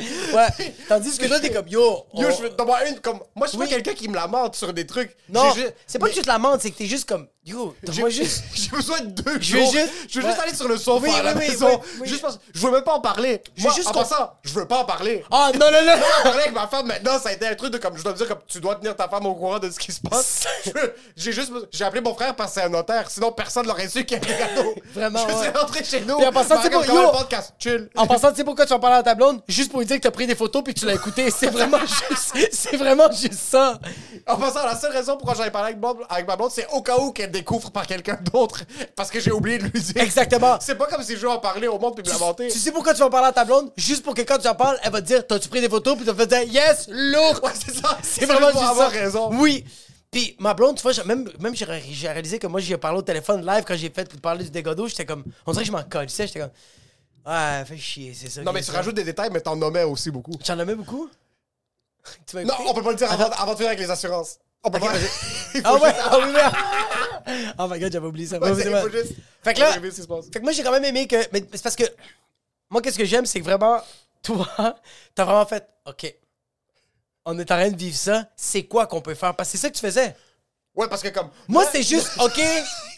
Ouais. (laughs) Tandis que là, t'es comme, yo. Yo, on- je veux voir une comme. Moi, je suis Oui. pas quelqu'un qui me lamente sur des trucs. Non, J'ai c'est pas que tu te lamentes, c'est que t'es juste comme, yo, j'ai- moi (laughs) juste. J'ai besoin de deux Je veux jours. juste- Je veux Ouais. juste aller sur le sofa Oui, à la oui, maison. oui. Juste parce- Je veux même pas en parler. Je Moi, veux juste en passant, je veux pas en parler. Ah, non, non, non. En parler avec ma femme maintenant, ça a été un truc de comme je dois me dire comme tu dois tenir ta femme au courant de ce qui se passe. (laughs) J'ai juste j'ai appelé mon frère parce que c'est un notaire, sinon personne l'aurait su qu'il y avait des cadeaux. Vraiment, Je ouais. rentré chez nous. Puis en passant, yo- le podcast, chill. En passant, tu sais pourquoi tu en parles à ta blonde? Juste pour lui dire que t'as pris des photos puis que tu l'as écouté. C'est vraiment juste. C'est vraiment juste ça. En passant, la seule raison pourquoi j'avais parlé avec, Bob- avec ma blonde, c'est au cas où qu'elle découvre par quelqu'un d'autre parce que j'ai oublié de lui dire. Exactement. C'est pas comme si je veux en parler au monde puis me l'inventer. Tu sais pourquoi tu vas parler à ta blonde? Juste pour que quand tu en parles, elle va te dire T'as-tu pris des photos? Puis tu vas te dire Yes, lourd! Ouais, c'est ça. C'est vraiment juste avoir ça. raison. Oui. Puis ma blonde, tu vois, même, même j'ai ré- j'ai réalisé que moi, j'ai parlé au téléphone live quand j'ai fait parler du dégât d'eau. J'étais comme. On dirait que je m'en colle. Tu sais, j'étais comme. Ouais, fais chier, c'est ça. Non, mais tu ça. rajoutes des détails, mais t'en nommais aussi beaucoup. J'en aimais beaucoup? Tu Non, on peut pas le dire avant, avant de finir avec les assurances. On peut Ok, pas. (laughs) Ah ouais, ah oui, merde. (laughs) Oh my god, j'avais oublié ça. Ouais, faut juste- Fait que là, Révéler ce qui se passe. fait que moi, j'ai quand même aimé que. Mais c'est parce que. Moi, qu'est-ce que j'aime, c'est que vraiment, toi, (laughs) t'as vraiment fait. OK. On est en train de vivre ça. C'est quoi qu'on peut faire? Parce que c'est ça que tu faisais. Ouais, parce que comme. Moi, c'est juste. (laughs) OK.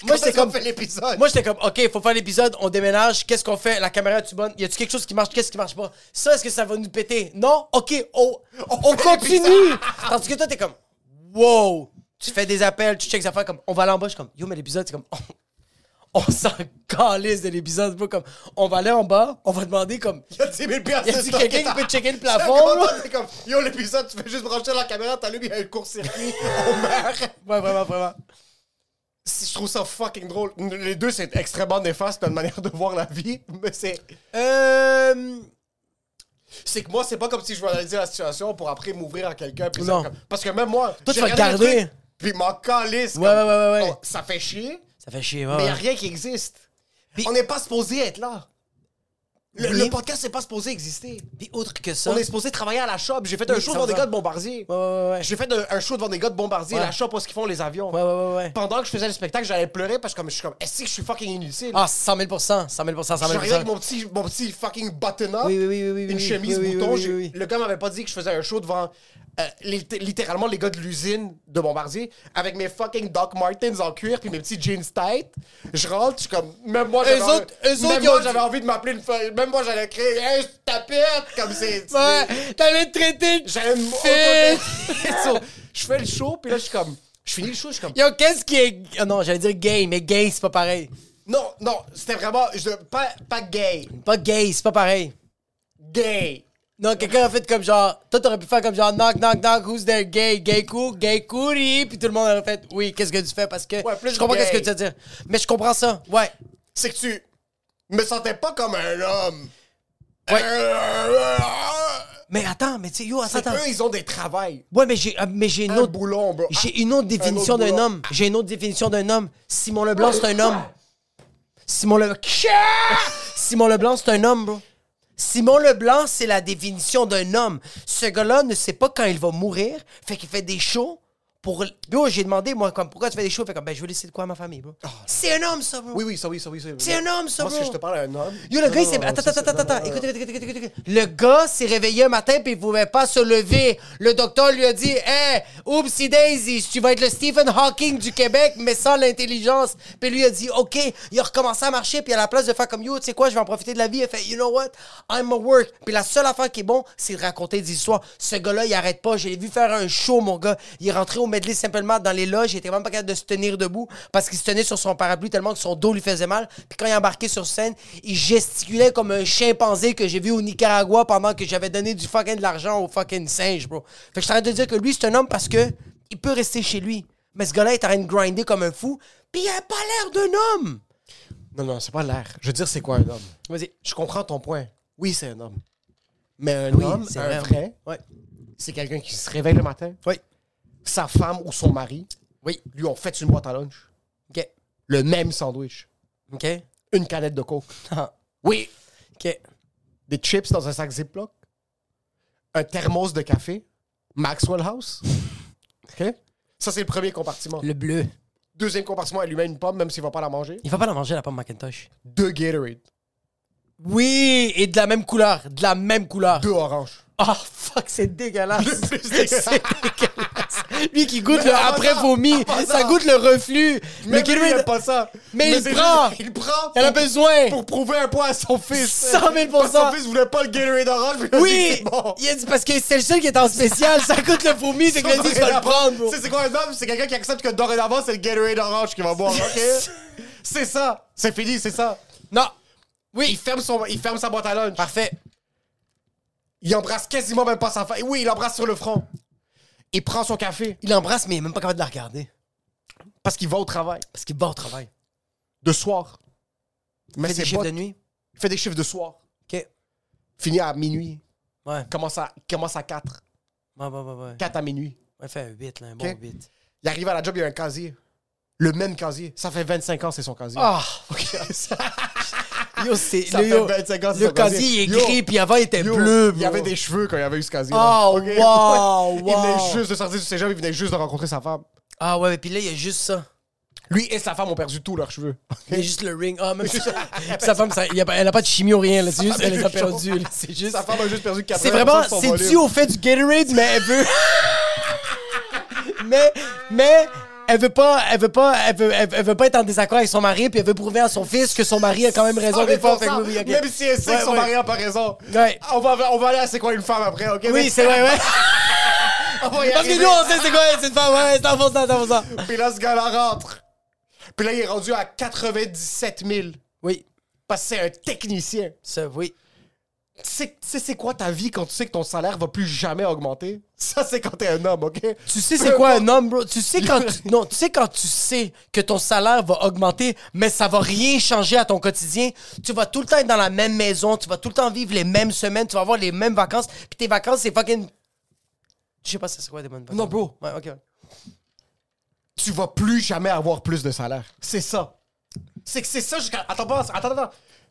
Moi, j'étais c'est comme. l'épisode? Moi, j'étais comme, OK, faut faire l'épisode, on déménage, qu'est-ce qu'on fait? La caméra, tu bonne? Y a-tu quelque chose qui marche? Qu'est-ce qui marche pas? Ça, est-ce que ça va nous péter? Non? OK, oh, on, fait continue! Tandis que toi, t'es comme, wow! Tu fais des appels, tu checks des affaires comme, on va aller en bas, je suis comme, yo, mais l'épisode, c'est comme, on, (laughs) on s'en calisse de l'épisode, bro, comme, on va aller en bas, on va demander comme, Il y a 10 000 piastres y stock quelqu'un qui peut checker le plafond? C'est comme, yo, l'épisode, tu fais juste brancher la caméra, t'allumes, il y a un court-circuit, (laughs) on meurt. Ouais, vraiment, vraiment. Je trouve ça fucking drôle. Les deux, c'est extrêmement néfaste, notre manière de voir la vie, mais c'est. Euh. C'est que moi, c'est pas comme si je vais analyser la situation pour après m'ouvrir à quelqu'un. Parce que même moi. Toi, tu vas truc, Puis m'en calisse. Ouais, ouais, ouais, ouais, ouais. oh, ça fait chier, Ça fait chier, ouais. mais y a rien qui existe. On n'est pas supposé être là. Le, Oui. le podcast, c'est pas supposé exister. Puis autre que ça. On est supposé travailler à la shop. J'ai fait un show devant des 100%. gars de Bombardier. Ouais, ouais, ouais, ouais. J'ai fait un, show devant des gars de Bombardier, la shop où ils font les avions. Ouais, ouais, ouais. Pendant que je faisais le spectacle, j'allais pleurer parce que comme, je suis comme, est-ce que je suis fucking inutile? Ah, 100 000% 100 000 100 000 J'arrivais avec mon petit, mon petit fucking button-up, Oui, oui, oui, oui, oui, une chemise bouton. oui, oui, J'ai- oui. Le gars m'avait pas dit que je faisais un show devant euh, lit- littéralement les gars de l'usine de Bombardier avec mes fucking Doc Martens en cuir puis mes petits jeans tight. Je rentre, je suis comme, même moi, j'avais envie- j'avais envie de m'appeler une fois. Même moi, j'allais crier, hey, je tapette, comme c'est. Ouais, t'allais te traiter J'aime. (laughs) Je fais le show, puis là, je suis comme. Je finis le show, je suis comme. Yo, qu'est-ce qui est. Ah non, j'allais dire gay, mais gay, c'est pas pareil. Non, non, c'était vraiment. Je, pas, pas gay. Pas gay, c'est pas pareil. Gay. Non, quelqu'un a fait comme genre. Toi, t'aurais pu faire comme genre knock, knock, knock, who's there? Gay, gay cool, gay couri. Puis tout le monde aurait fait oui, qu'est-ce que tu fais? Parce que. Ouais, plus je comprends qu'est-ce que tu veux dire. Mais je comprends ça. Ouais. C'est que tu me sentais pas comme un homme. Ouais. Euh, Mais attends, mais tu sais, yo, attends, attends. eux, ils ont des travails. Ouais, mais j'ai, euh, mais j'ai une Un autre. boulon, bro. J'ai une autre définition d'un homme. J'ai une autre définition d'un homme. Simon Leblanc, c'est un homme. Simon Le... Simon Leblanc, c'est un homme, bro. Simon Leblanc, c'est la définition d'un homme. Ce gars-là ne sait pas quand il va mourir, fait qu'il fait des shows pour... Bro, j'ai demandé, moi, comme, pourquoi tu fais des shows? Fait comme, ben, je veux laisser de quoi à ma famille, bro. C'est un homme, ça, bro. Oui, oui, ça, oui, ça, oui. ça. C'est un homme, ça, Moi, si bro. je te parle à un homme. Yo, le Non, gars, il s'est. Attends, attends, attends, attends. Écoute, écoute, écoute, écoute. Le gars s'est réveillé un matin puis il pouvait pas se lever. Le docteur lui a dit Hey, oupsie daisy, tu vas être le Stephen Hawking du Québec, mais sans l'intelligence. Puis lui a dit OK. Il a recommencé à marcher puis à la place de faire comme Yo, tu sais quoi, je vais en profiter de la vie, il a fait You know what, I'm a work. Puis la seule affaire qui est bon, c'est de raconter des histoires. Ce gars-là, il arrête pas. Je l'ai vu faire un show, mon gars. Il est rentré au medley simplement dans les loges. Il était même pas capable de se tenir debout parce qu'il se tenait sur son parapluie tellement que son dos lui faisait mal. Puis quand il embarquait sur scène, il gesticulait comme un chimpanzé que j'ai vu au Nicaragua pendant que j'avais donné du fucking de l'argent au fucking singe, bro. Fait que je suis en train de dire que lui, c'est un homme parce que il peut rester chez lui. Mais ce gars-là est en train de grinder comme un fou. Puis il a pas l'air d'un homme. Non, non, c'est pas l'air. Je veux dire, c'est quoi un homme? Vas-y. Je comprends ton point. Oui, c'est un homme. Mais un Oui, homme, c'est un vrai. vrai, Ouais. c'est quelqu'un qui se réveille le matin? Oui. Sa femme ou son mari, Oui. lui ont fait une boîte à lunch. OK. Le même sandwich. OK. Une canette de coke. Ah. Oui. OK. Des chips dans un sac Ziploc. Un thermos de café. Maxwell House. OK? Ça, c'est le premier compartiment. Le bleu. Deuxième compartiment, elle lui met une pomme, même s'il va pas la manger. Il va pas la manger, la pomme Macintosh. Deux Gatorade. Oui, et de la même couleur. De la même couleur. Deux oranges. Ah, fuck, c'est dégueulasse. (laughs) C'est dégueulasse. Lui qui goûte Mais le avant après vomi, avant ça goûte le reflux. Mais le lui, il pas ça. Mais il prend. Il prend. Elle a besoin. Pour prouver un point à son fils. (laughs) 100 000 Parce que Son fils voulait pas le Gatorade orange, mais il a dit Oui, bon. il a dit parce que c'est le seul qui est en spécial, ça goûte le vomi, c'est que le dit tu vas le prendre. Tu sais, c'est quoi un homme? C'est quelqu'un qui accepte que dorénavant, c'est le Gatorade orange qu'il va boire. (laughs) OK? c'est ça. C'est fini, c'est ça. Non. Il Oui, ferme, son, il ferme sa boîte à lunch. parfait. Il embrasse quasiment même pas sa femme. Oui, il embrasse sur le front. Il prend son café. Il l'embrasse, mais il est même pas capable de la regarder. Parce qu'il va au travail. Parce qu'il va au travail. De soir. Il fait des chiffres de nuit. Il fait des chiffres de soir. OK. Finit à minuit. Ouais. Commence à, commence à 4. Ouais, ouais, ouais. ouais. 4 à minuit. Ouais, fait un 8, là, un bon OK. 8. Il arrive à la job, il y a un casier. Le même casier. Ça fait 25 ans, c'est son casier. Ah! OK. (laughs) (laughs) Yo, c'est. Le, yo, 25 ans, c'est le son casier, est gris, puis avant, il était Yo, bleu. Il y avait des cheveux quand il avait eu ce casier. Oh, wow, (laughs) Il venait juste de sortir du cégep, il venait juste de rencontrer sa femme. Ah, ouais, puis là, il y a juste ça. Lui et sa femme ont perdu tous leurs cheveux. Il y a juste le ring. Ah, même. (laughs) Sa femme, ça, y a elle a pas de chimie ou rien, là. C'est juste, elle les a perdu. C'est juste. Sa femme a juste perdu 4 C'est vraiment, c'est dû au fait du Gatorade, mais elle veut. mais, mais, elle veut pas, elle veut pas, elle veut, elle, elle veut pas être en désaccord avec son mari, puis elle veut prouver à son fils que son mari a quand même raison des fois. Fait que oui, oui, ok. Même si elle sait Ouais, que son ouais. mari a pas raison. Ouais. On va, on va aller à C'est quoi une femme après, ok? Oui, c'est vrai, ouais. (laughs) On va y Parce que nous, on sait c'est quoi, une femme, ouais, c'est fond ça, c'est ça. Puis là, ce gars-là rentre. Puis là, il est rendu à 97 000. Oui, Parce que c'est un technicien. ça, oui. Tu sais, tu sais c'est quoi ta vie quand tu sais que ton salaire va plus jamais augmenter? Ça, c'est quand t'es un homme, OK? Tu sais c'est quoi un homme, bro? Tu sais quand tu, non, tu sais quand tu sais que ton salaire va augmenter, mais ça va rien changer à ton quotidien. Tu vas tout le temps être dans la même maison, tu vas tout le temps vivre les mêmes semaines, tu vas avoir les mêmes vacances, puis tes vacances c'est fucking. Je sais pas si c'est quoi des bonnes vacances. Non, bro. Ouais, ok. tu vas plus jamais avoir plus de salaire. C'est ça. C'est que c'est ça jusqu'à. Attends, attends, attends.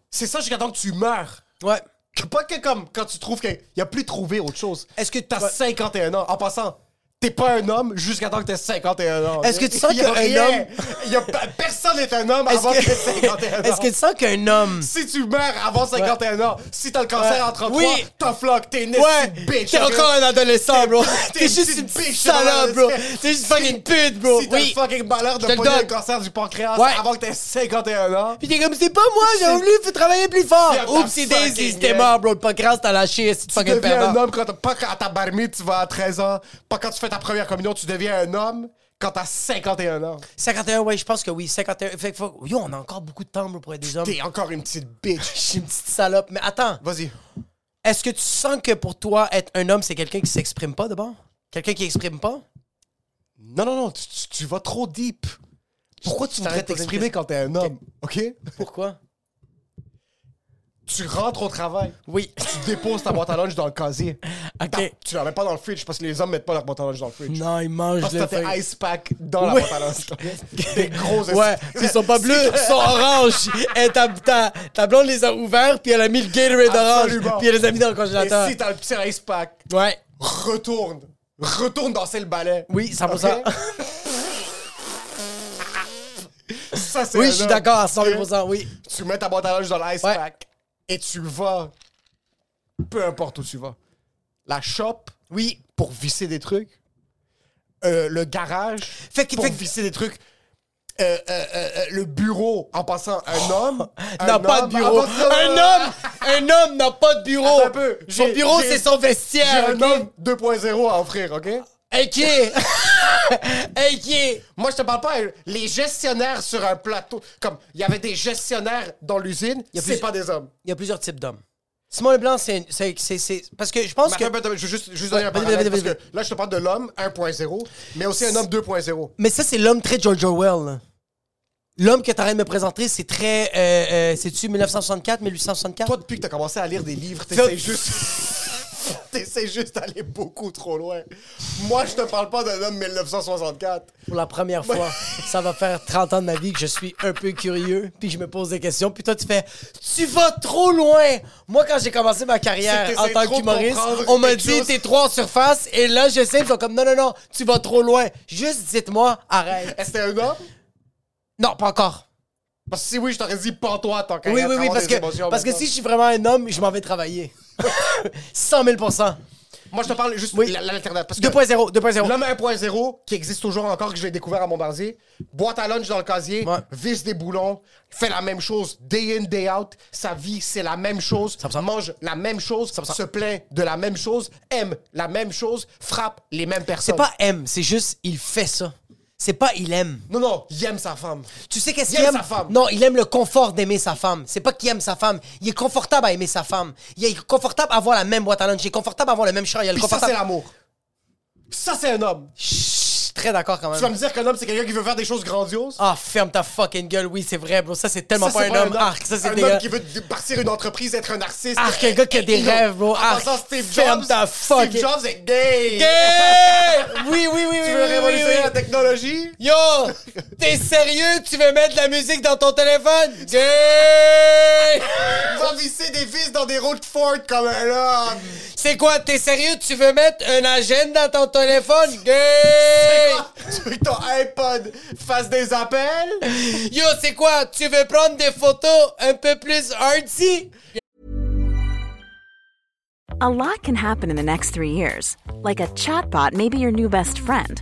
C'est ça jusqu'à temps que tu meurs. Ouais. Pas que comme quand tu trouves qu'il n'y a plus trouvé autre chose. Est-ce que T'as Ouais. 51 ans? En passant, t'es pas un homme jusqu'à temps que t'aies 51 ans. Est-ce que tu sens (laughs) Y a qu'un rien. homme- Y a, personne n'est un homme avant que, que, t'aies 51 ans. (laughs) est-ce que tu sens qu'un homme. Si tu meurs avant 51 ans, si t'as le cancer Ouais. en 33, Oui. tough luck, t'es une Ouais, bitch. t'es encore un adolescent, bro. T'es (laughs) juste une bitch, salope, bro. T'es juste fucking pute, bro. Si t'as le fucking malheur de pogner le cancer du pancréas Ouais. avant que t'aies 51 ans, Puis t'es comme, c'est pas moi, j'ai voulu travailler plus fort. Oups, c'est Daisy, c'était mort, bro. Le podcast, t'as lâché, c'est tu fucking deviens un pervers. homme quand t'as- pas quand à ta bar mitzvah, tu vas à 13 ans, pas quand tu fais ta première communion, tu deviens un homme quand t'as 51 ans. 51, ouais, je pense que oui. 51. Fait que faut- Yo, on a encore beaucoup de temps, bro, pour être des hommes. T'es encore une petite bitch. (laughs) Je suis une petite salope. Mais attends, Vas-y. est-ce que tu sens que pour toi, être un homme, c'est quelqu'un qui s'exprime pas d'abord? Quelqu'un qui exprime pas? Non, non, non, tu, tu- tu vas trop deep. Pourquoi tu Je voudrais t'arrête de poser une t'exprimer quand t'es un homme? OK? Pourquoi? Tu rentres au travail, Oui. tu déposes ta boîte à lunch dans le casier. OK. Tu la mets pas dans le fridge parce que les hommes mettent pas leur boîte à lunch dans le fridge. Non, il mange Parce que le t'as tes ice pack dans la Oui. boîte à lunch. (laughs) Des gros Ouais, ils sont pas bleus, ils sont oranges. Et ta, ta, ta blonde les a ouverts, puis elle a mis le Gatorade orange, puis elle les a mis dans le Et congélateur. si t'as le petit ice pack, Ouais. retourne. Retourne danser le ballet. Oui, 100%. Ok? (laughs) Ça, c'est Oui, je suis d'accord à 100%, oui. Tu mets ta boîte à lunch dans l'ice Ouais. pack et tu vas, peu importe où tu vas. La shop Oui. pour visser des trucs. Euh, le garage Fait que- pour fait que- visser des trucs. Euh, euh, euh, euh, le bureau en passant un homme. un N'a pas de homme- bureau. en passant- Un homme, un homme n'a pas de bureau. Attends un peu. Son J'ai- bureau, j'ai- c'est son J'ai vestiaire. un homme 2.0 à offrir, OK? Ok. ok. (laughs) Moi, je te parle pas. euh, Les gestionnaires sur un plateau, comme il y avait des gestionnaires dans l'usine, c'est plus- pas des hommes. Il y a plusieurs types d'hommes. Simon Leblanc, c'est. Parce que je pense que. je veux juste, juste Ouais, donner un parallèle, parce que là, je te parle de l'homme 1.0, mais aussi un homme 2.0. Mais ça, c'est l'homme très George Orwell. L'homme que tu de me présenter, c'est très. euh, euh, C'est-tu 1964, 1864? Toi, depuis que t'as commencé à lire des livres, t'essaies juste... t'essaies juste d'aller beaucoup trop loin. Moi, je te parle pas d'un homme 1964. Pour la première fois, ça va faire 30 ans de ma vie que je suis un peu curieux, puis je me pose des questions, puis toi tu fais tu vas trop loin. Moi quand j'ai commencé ma carrière C'est en tant qu'humoriste, on m'a dit t'es trop en surface et là je sais, ils sont comme non non non, tu vas trop loin. Juste dites-moi arrête. Est-ce que t'es un homme? Non, pas encore. Parce que si oui, je t'aurais dit pas toi tant qu'à Oui oui oui parce que parce que si je suis vraiment un homme, je m'en vais travailler. 100 000 Moi, je te parle juste Oui. de l'alternative. parce que 2.0 2.0. L'homme 1.0, qui existe toujours encore, que j'ai découvert à Montbarzier, boîte à lunch dans le casier, Ouais. visse des boulons, fait la même chose, day in, day out. Sa vie, c'est la même chose. 100%. Mange la même chose, se plaint de la même chose, aime la même chose, frappe les mêmes C'est personnes. pas aime, c'est juste il fait ça. C'est pas il aime. Non, non, il aime sa femme. Tu sais qu'est-ce Il qu'il aime aime? sa femme. Non, il aime le confort d'aimer sa femme. C'est pas qu'il aime sa femme. Il est confortable à aimer sa femme. Il est confortable à avoir la même boîte à lunch. Il est confortable à avoir le même char. Il est Puis ça, confortable. c'est l'amour. Ça, c'est un homme. Chut, très d'accord quand même. Tu vas me dire qu'un homme, c'est quelqu'un qui veut faire des choses grandioses? Ah, ferme ta fucking gueule, oui, c'est vrai, bro. Ça, c'est tellement Ça, pas un homme. Arc, ça, c'est un des homme qui veut partir une entreprise, être un narcisse. Arc, un gars qui a des Non. rêves, bro. En Arc, passant, Steve ferme Jobs. ta fucking- Steve Jobs est gay. Gay! (laughs) Oui, oui, oui, oui. Tu veux oui, révolutionner oui. la technologie? Yo! T'es (laughs) sérieux? Tu veux mettre de la musique dans ton téléphone? Gay! (laughs) Va visser des vis dans des routes comme un homme. C'est quoi? T'es sérieux? Tu veux mettre un agenda dans ton téléphone? Gay! Tu veux que ton iPod fasse des appels? Yo, c'est quoi? Tu veux prendre des photos un peu plus artsy? A lot can happen in the next three years. Like a chatbot may be your new best friend.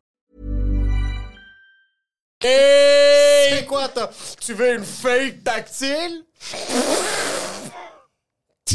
C'est quoi, toi? Tu veux une feuille tactile?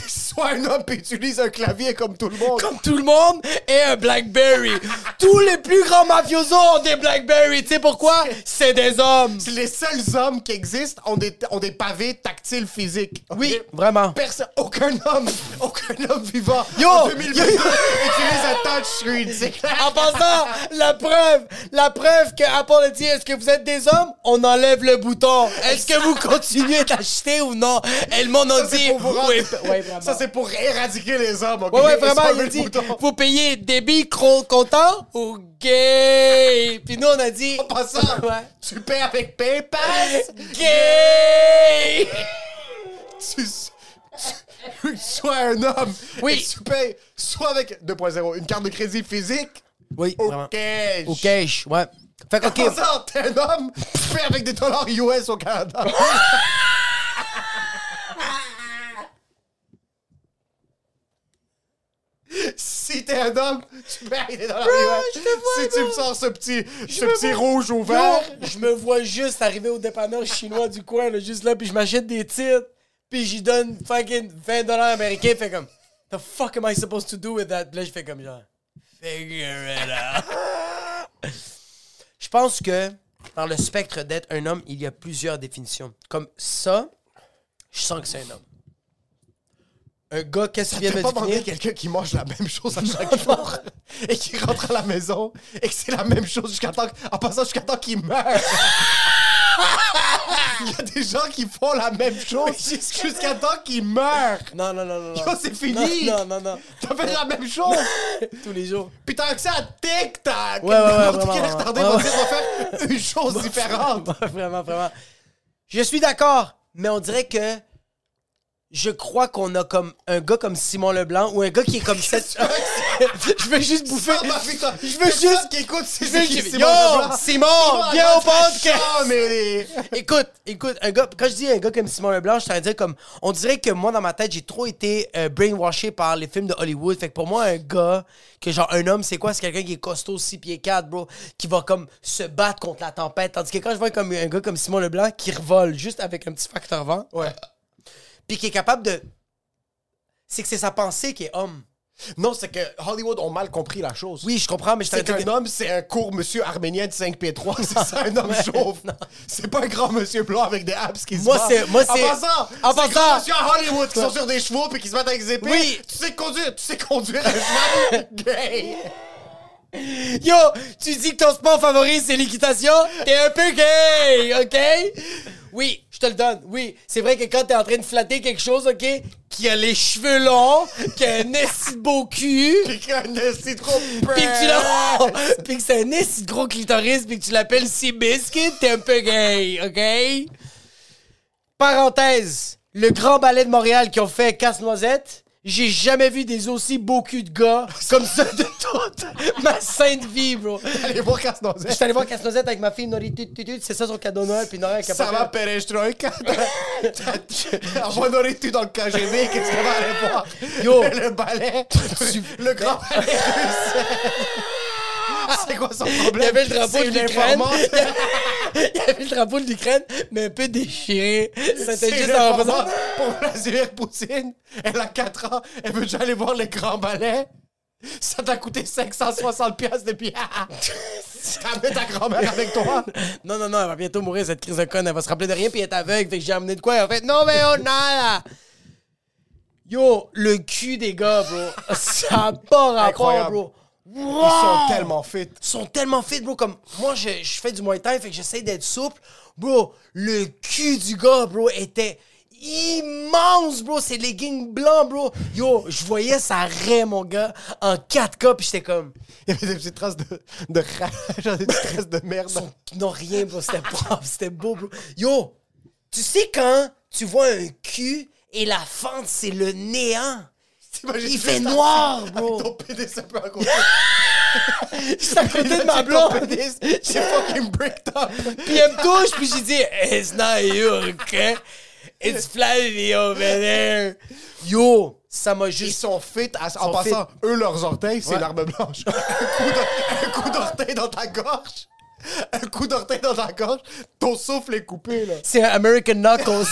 Sois un homme et utilise un clavier comme tout le monde. Comme tout le monde et un Blackberry. Tous les plus grands mafiosos ont des Blackberry. Tu sais pourquoi? C'est des hommes. Les seuls hommes qui existent ont des, ont des pavés tactiles physiques. Oui, vraiment. Personne, aucun homme, aucun homme vivant Yo! en 2022 Yo, yo! utilise un touchscreen, c'est clair. En passant, la preuve, la preuve que Apple a dit, est-ce que vous êtes des hommes? On enlève le bouton. Est-ce que vous continuez d'acheter ou non? Et le monde a c'est dit, oui, vraiment. Ça, c'est pour éradiquer les hommes, ok? Ouais, ouais, vraiment, il dit, vous payez débit cro- comptant ou gay? Puis nous, on a dit, En passant, Ouais. tu paies avec PayPal? gay! tu, (laughs) sois un homme. Oui. Et tu payes soit avec 2.0, une carte de crédit physique Oui, au vraiment. cash. Au cash, ouais. Fait que, ok. t'es un homme, tu payes avec des dollars US au Canada. (laughs) Si t'es un homme, tu payes avec des dollars US. si tu me sors ce petit, ce petit rouge au vert, je me vois juste arriver au dépanneur chinois du coin, là, juste là, puis je m'achète des titres, puis j'y donne fucking 20 dollars américains, fait comme, the fuck am I supposed to do with that? Puis là, je fais comme genre, figure it out. Je pense que dans le spectre d'être un homme, il y a plusieurs définitions. Comme ça, je sens que c'est un homme. Un gars, qu'est-ce qu'il vient de pas demandé définir? quelqu'un qui mange la même chose à chaque (laughs) jour et qui rentre à la maison et que c'est la même chose jusqu'à temps, en passant jusqu'à temps qu'il meurt. Il y a des gens qui font la même chose jusqu'à temps qu'ils meurent. Non, non, non, non. non. Yo, c'est fini. Non, non, non, non. T'as fait la même chose. (laughs) Tous les jours. Puis t'as accès à TikTok. Ouais, ouais, ouais, N'importe vraiment, quel vraiment. retardé va dire, va faire une (laughs) chose différente. Vraiment, vraiment. Je suis d'accord, mais on dirait que je crois qu'on a comme un gars comme Simon Leblanc ou un gars qui est comme ça. (laughs) je veux juste bouffer. Je veux juste. qui écoute, c'est qui, Simon Yo, Leblanc. Simon, viens au podcast. Écoute, écoute, un gars, quand je dis un gars comme Simon Leblanc, je suis en train de dire comme. On dirait que moi, dans ma tête, j'ai trop été euh, brainwashé par les films de Hollywood. Fait que pour moi, un gars, que genre un homme, c'est quoi? C'est quelqu'un qui est costaud, 6 pieds 4, bro, qui va comme se battre contre la tempête. Tandis que quand je vois comme un gars comme Simon Leblanc qui revole juste avec un petit facteur vent, Ouais. Puis qui est capable de. C'est que c'est sa pensée qui est homme. Non, c'est que Hollywood ont mal compris la chose. Oui, je comprends, mais je C'est qu'un homme, c'est un court monsieur arménien de 5 pieds 3. (laughs) C'est ça, un homme chauve. C'est pas un grand monsieur blanc avec des abs qui se Moi, c'est- moi, c'est- En passant, en c'est passant- grands monsieur à Hollywood qui sont sur des chevaux puis qui se battent avec des épées. Oui. Tu sais conduire, tu sais conduire un cheval (laughs) gay. Yo, tu dis que ton sport favori c'est l'équitation? T'es un peu gay, ok? Oui, je te le donne. Oui, c'est vrai que quand t'es en train de flatter quelque chose, ok, qui a les cheveux longs, qui a un esti beau cul, Puis qu'un c'est trop (laughs) pis que tu l'as, pis (laughs) que c'est un esti gros clitoris, pis que tu l'appelles Sea Biscuit, t'es un peu gay, ok? Parenthèse, le grand ballet de Montréal qui ont fait Casse-Noisette, j'ai jamais vu des aussi beaux culs de gars comme ça de toute (laughs) ma sainte vie, bro. Allez voir Je Casse-Noisette. suis allé voir Casse-Noisette avec ma fille Nori c'est ça son cadeau de Noël, puis elle Ça va, Perestroïka? (laughs) (laughs) Envoie tu dans le KGB, qu'est-ce qu'on va aller voir? Yo. Le ballet, le grand ballet russe. C'est quoi son Il problème? y avait le drapeau de l'Ukraine. (laughs) Il y avait le drapeau de l'Ukraine, mais un peu déchiré. C'était juste en représent- pour Vladimir Poutine. Elle a 4 ans. Elle veut déjà aller voir les grands ballets. Ça t'a coûté 560 piastres depuis. (laughs) T'as mis ta grand-mère avec toi? Non, non, non, elle va bientôt mourir, cette crise de conne. Elle va se rappeler de rien, puis elle est aveugle. Fait que j'ai amené de quoi? Elle a fait, non, mais oh, nada! Yo, le cul des gars, bro. (laughs) Ça n'a pas rapport, Incroyable. bro. Ils sont tellement fit. Ils sont tellement fit, bro. Comme moi, je, je fais du Muay Thai, fait que j'essaie d'être souple. Bro, le cul du gars, bro, était immense, bro. Ses leggings blancs, bro. Yo, je voyais sa raie, mon gars, en 4K, puis j'étais comme. Il y avait des petites traces de, de rage, (laughs) des petites traces de merde. Son- Non, rien, bro. C'était propre, c'était beau, bro. Yo, tu sais quand tu vois un cul et la fente, c'est le néant? Il fait noir, bro. Ton pénis un peu à côté. (laughs) J'étais à (laughs) côté de ma blonde. J'ai fucking breaked up. Puis elle me touche, puis j'ai dit, It's not you, okay? It's Flavie over there. Yo, ça m'a Ils juste. sont fit. à- en sont passant, eux, leurs orteils, c'est Ouais. l'arme blanche. (laughs) un coup d'orteil dans ta gorge. (laughs) Un coup d'orteil dans ta gorge. Ton souffle est coupé, là. C'est un American Knuckles.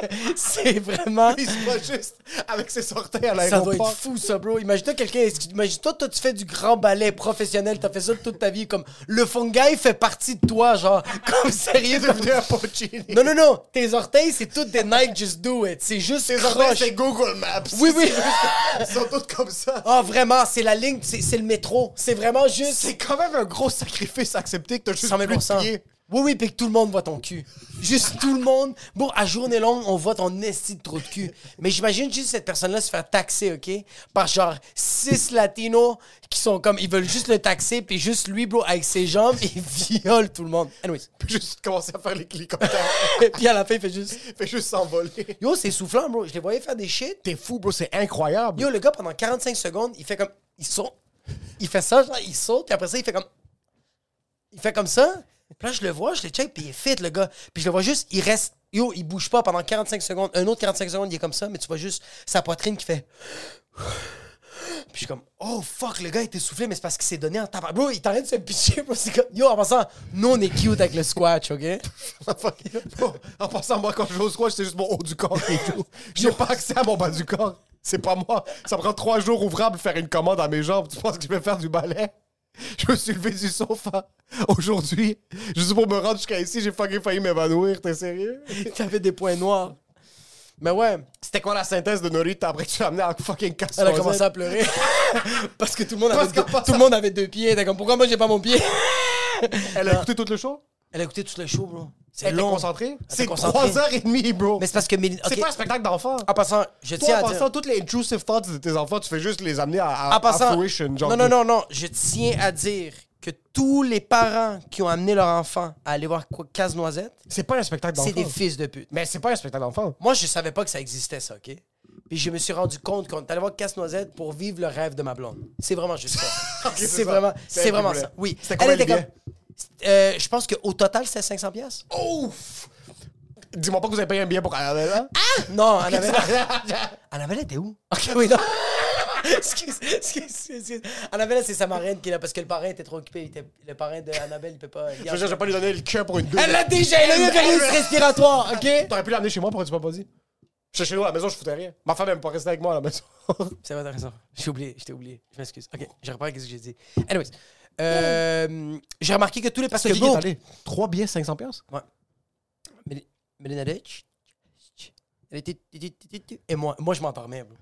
(laughs) c'est vraiment. Il se voit juste avec ses orteils à Ça doit l'aéroport. être fou, ça, bro. Imagine-toi quelqu'un. Imagine-toi, toi, tu fais du grand ballet professionnel. T'as fait ça toute ta vie. Comme le fungi fait partie de toi, genre. (laughs) Comme sérieux. Comme- devenu un Puccini. Non, non, non. Tes orteils, c'est toutes des Nike Just Do It. C'est juste. Tes orteils, c'est Google Maps. Oui, oui. Ils sont tous comme ça. Ah, vraiment, c'est la ligne, c'est le métro. C'est vraiment juste. C'est quand même un gros sacrifice à accepter que t'as juste 100 000 plus de pieds. Oui, oui, puis que tout le monde voit ton cul. Juste tout le monde. Bon, à journée longue, on voit ton esti de trou de cul. Mais j'imagine juste cette personne-là se faire taxer, OK? Par genre six latinos qui sont comme, ils veulent juste le taxer, puis juste lui, bro, avec ses jambes, (laughs) il viole tout le monde. Anyways. (laughs) Puis juste commencer à faire les hélicoptères. (laughs) puis à la fin, il fait juste. fait juste s'envoler. Yo, c'est soufflant, bro. Je les voyais faire des shit. T'es fou, bro, c'est incroyable. Yo, le gars, pendant 45 secondes, il fait comme. Il saute. Il fait ça, genre, il saute, puis après ça, il fait comme. Il fait comme ça. Puis là, je le vois, je le check, puis il est fit, le gars. Puis je le vois juste, il reste. Yo, il bouge pas pendant 45 secondes. Un autre 45 secondes, il est comme ça, mais tu vois juste sa poitrine qui fait. Puis je suis comme, oh fuck, le gars était soufflé, mais c'est parce qu'il s'est donné en tabac. Bro, il t'arrête de se pitcher, bro. C'est comme, yo, en passant, nous, on est cute avec le squash, ok? (laughs) En passant, moi, quand je joue au squash, c'est juste mon haut du corps qui joue. J'ai pas accès à mon bas du corps. C'est pas moi. Ça me prend trois jours ouvrables faire une commande à mes jambes. Tu penses que je vais faire du ballet? (laughs) Je me suis levé du sofa aujourd'hui. Juste pour me rendre jusqu'à ici, j'ai fucking failli m'évanouir. T'es sérieux? (laughs) T'avais des points noirs. Mais ouais, C'était quoi la synthèse de Norita après que tu l'as amené en fucking casse elle a commencé à pleurer. (laughs) parce que tout le monde avait, deux, tout le monde avait deux pieds. T'es comme, pourquoi moi j'ai pas mon pied? Elle a écouté tout le show? Elle a écouté tout le show, bro. C'est Elle était long. concentrée? C'est concentrée. trois heures et demie, bro. Mais c'est parce que. C'est ok. pas un spectacle d'enfant. En passant, je Toi, tiens en à passant, dire. toutes les intrusive thoughts de tes enfants, tu fais juste les amener à, à, En passant. à fruition. Genre non, non, non, non. Je tiens à dire que tous les parents qui ont amené leur enfant à aller voir Casse-Noisette, C'est pas un spectacle d'enfant. c'est des fils de pute. Mais c'est pas un spectacle d'enfant. Moi, je savais pas que ça existait, ça, OK? Puis je me suis rendu compte qu'on est allé voir Casse-Noisette pour vivre le rêve de ma blonde. C'est vraiment juste ça. (laughs) c'est ça. vraiment, C'est c'est elle qui vraiment voulait. ça. Oui. C'était combien le comme. Euh, je pense qu'au total, c'était 500 pièces. Ouf! Dis-moi pas que vous avez payé un billet pour Annabelle, hein? Non, Annabelle. (laughs) Annabelle était où? Ok, oui, non. (laughs) excuse, excuse, excuse. Annabelle, c'est sa marraine qui est là parce que le parrain était trop occupé. Il était- le parrain de Annabelle, il peut pas. Je veux dire, je vais pas lui donner le cœur pour une deux. Elle l'a déjà, elle a eu un virus respiratoire, ok? T'aurais pu l'amener chez moi, pourquoi tu m'as pas dit? Je suis chez nous à la maison, je foutais rien. Ma femme, elle me pas rester avec moi à la maison. C'est vrai, t'as raison. J'ai oublié, je t'ai oublié. Je m'excuse. Ok, je reprends ce que j'ai dit. Anyways, euh, j'ai remarqué que tous les parce que allé? Trois billets, 500 pièces. Ouais. Ditch. Elle était. Et moi, moi je m'endormais, bro.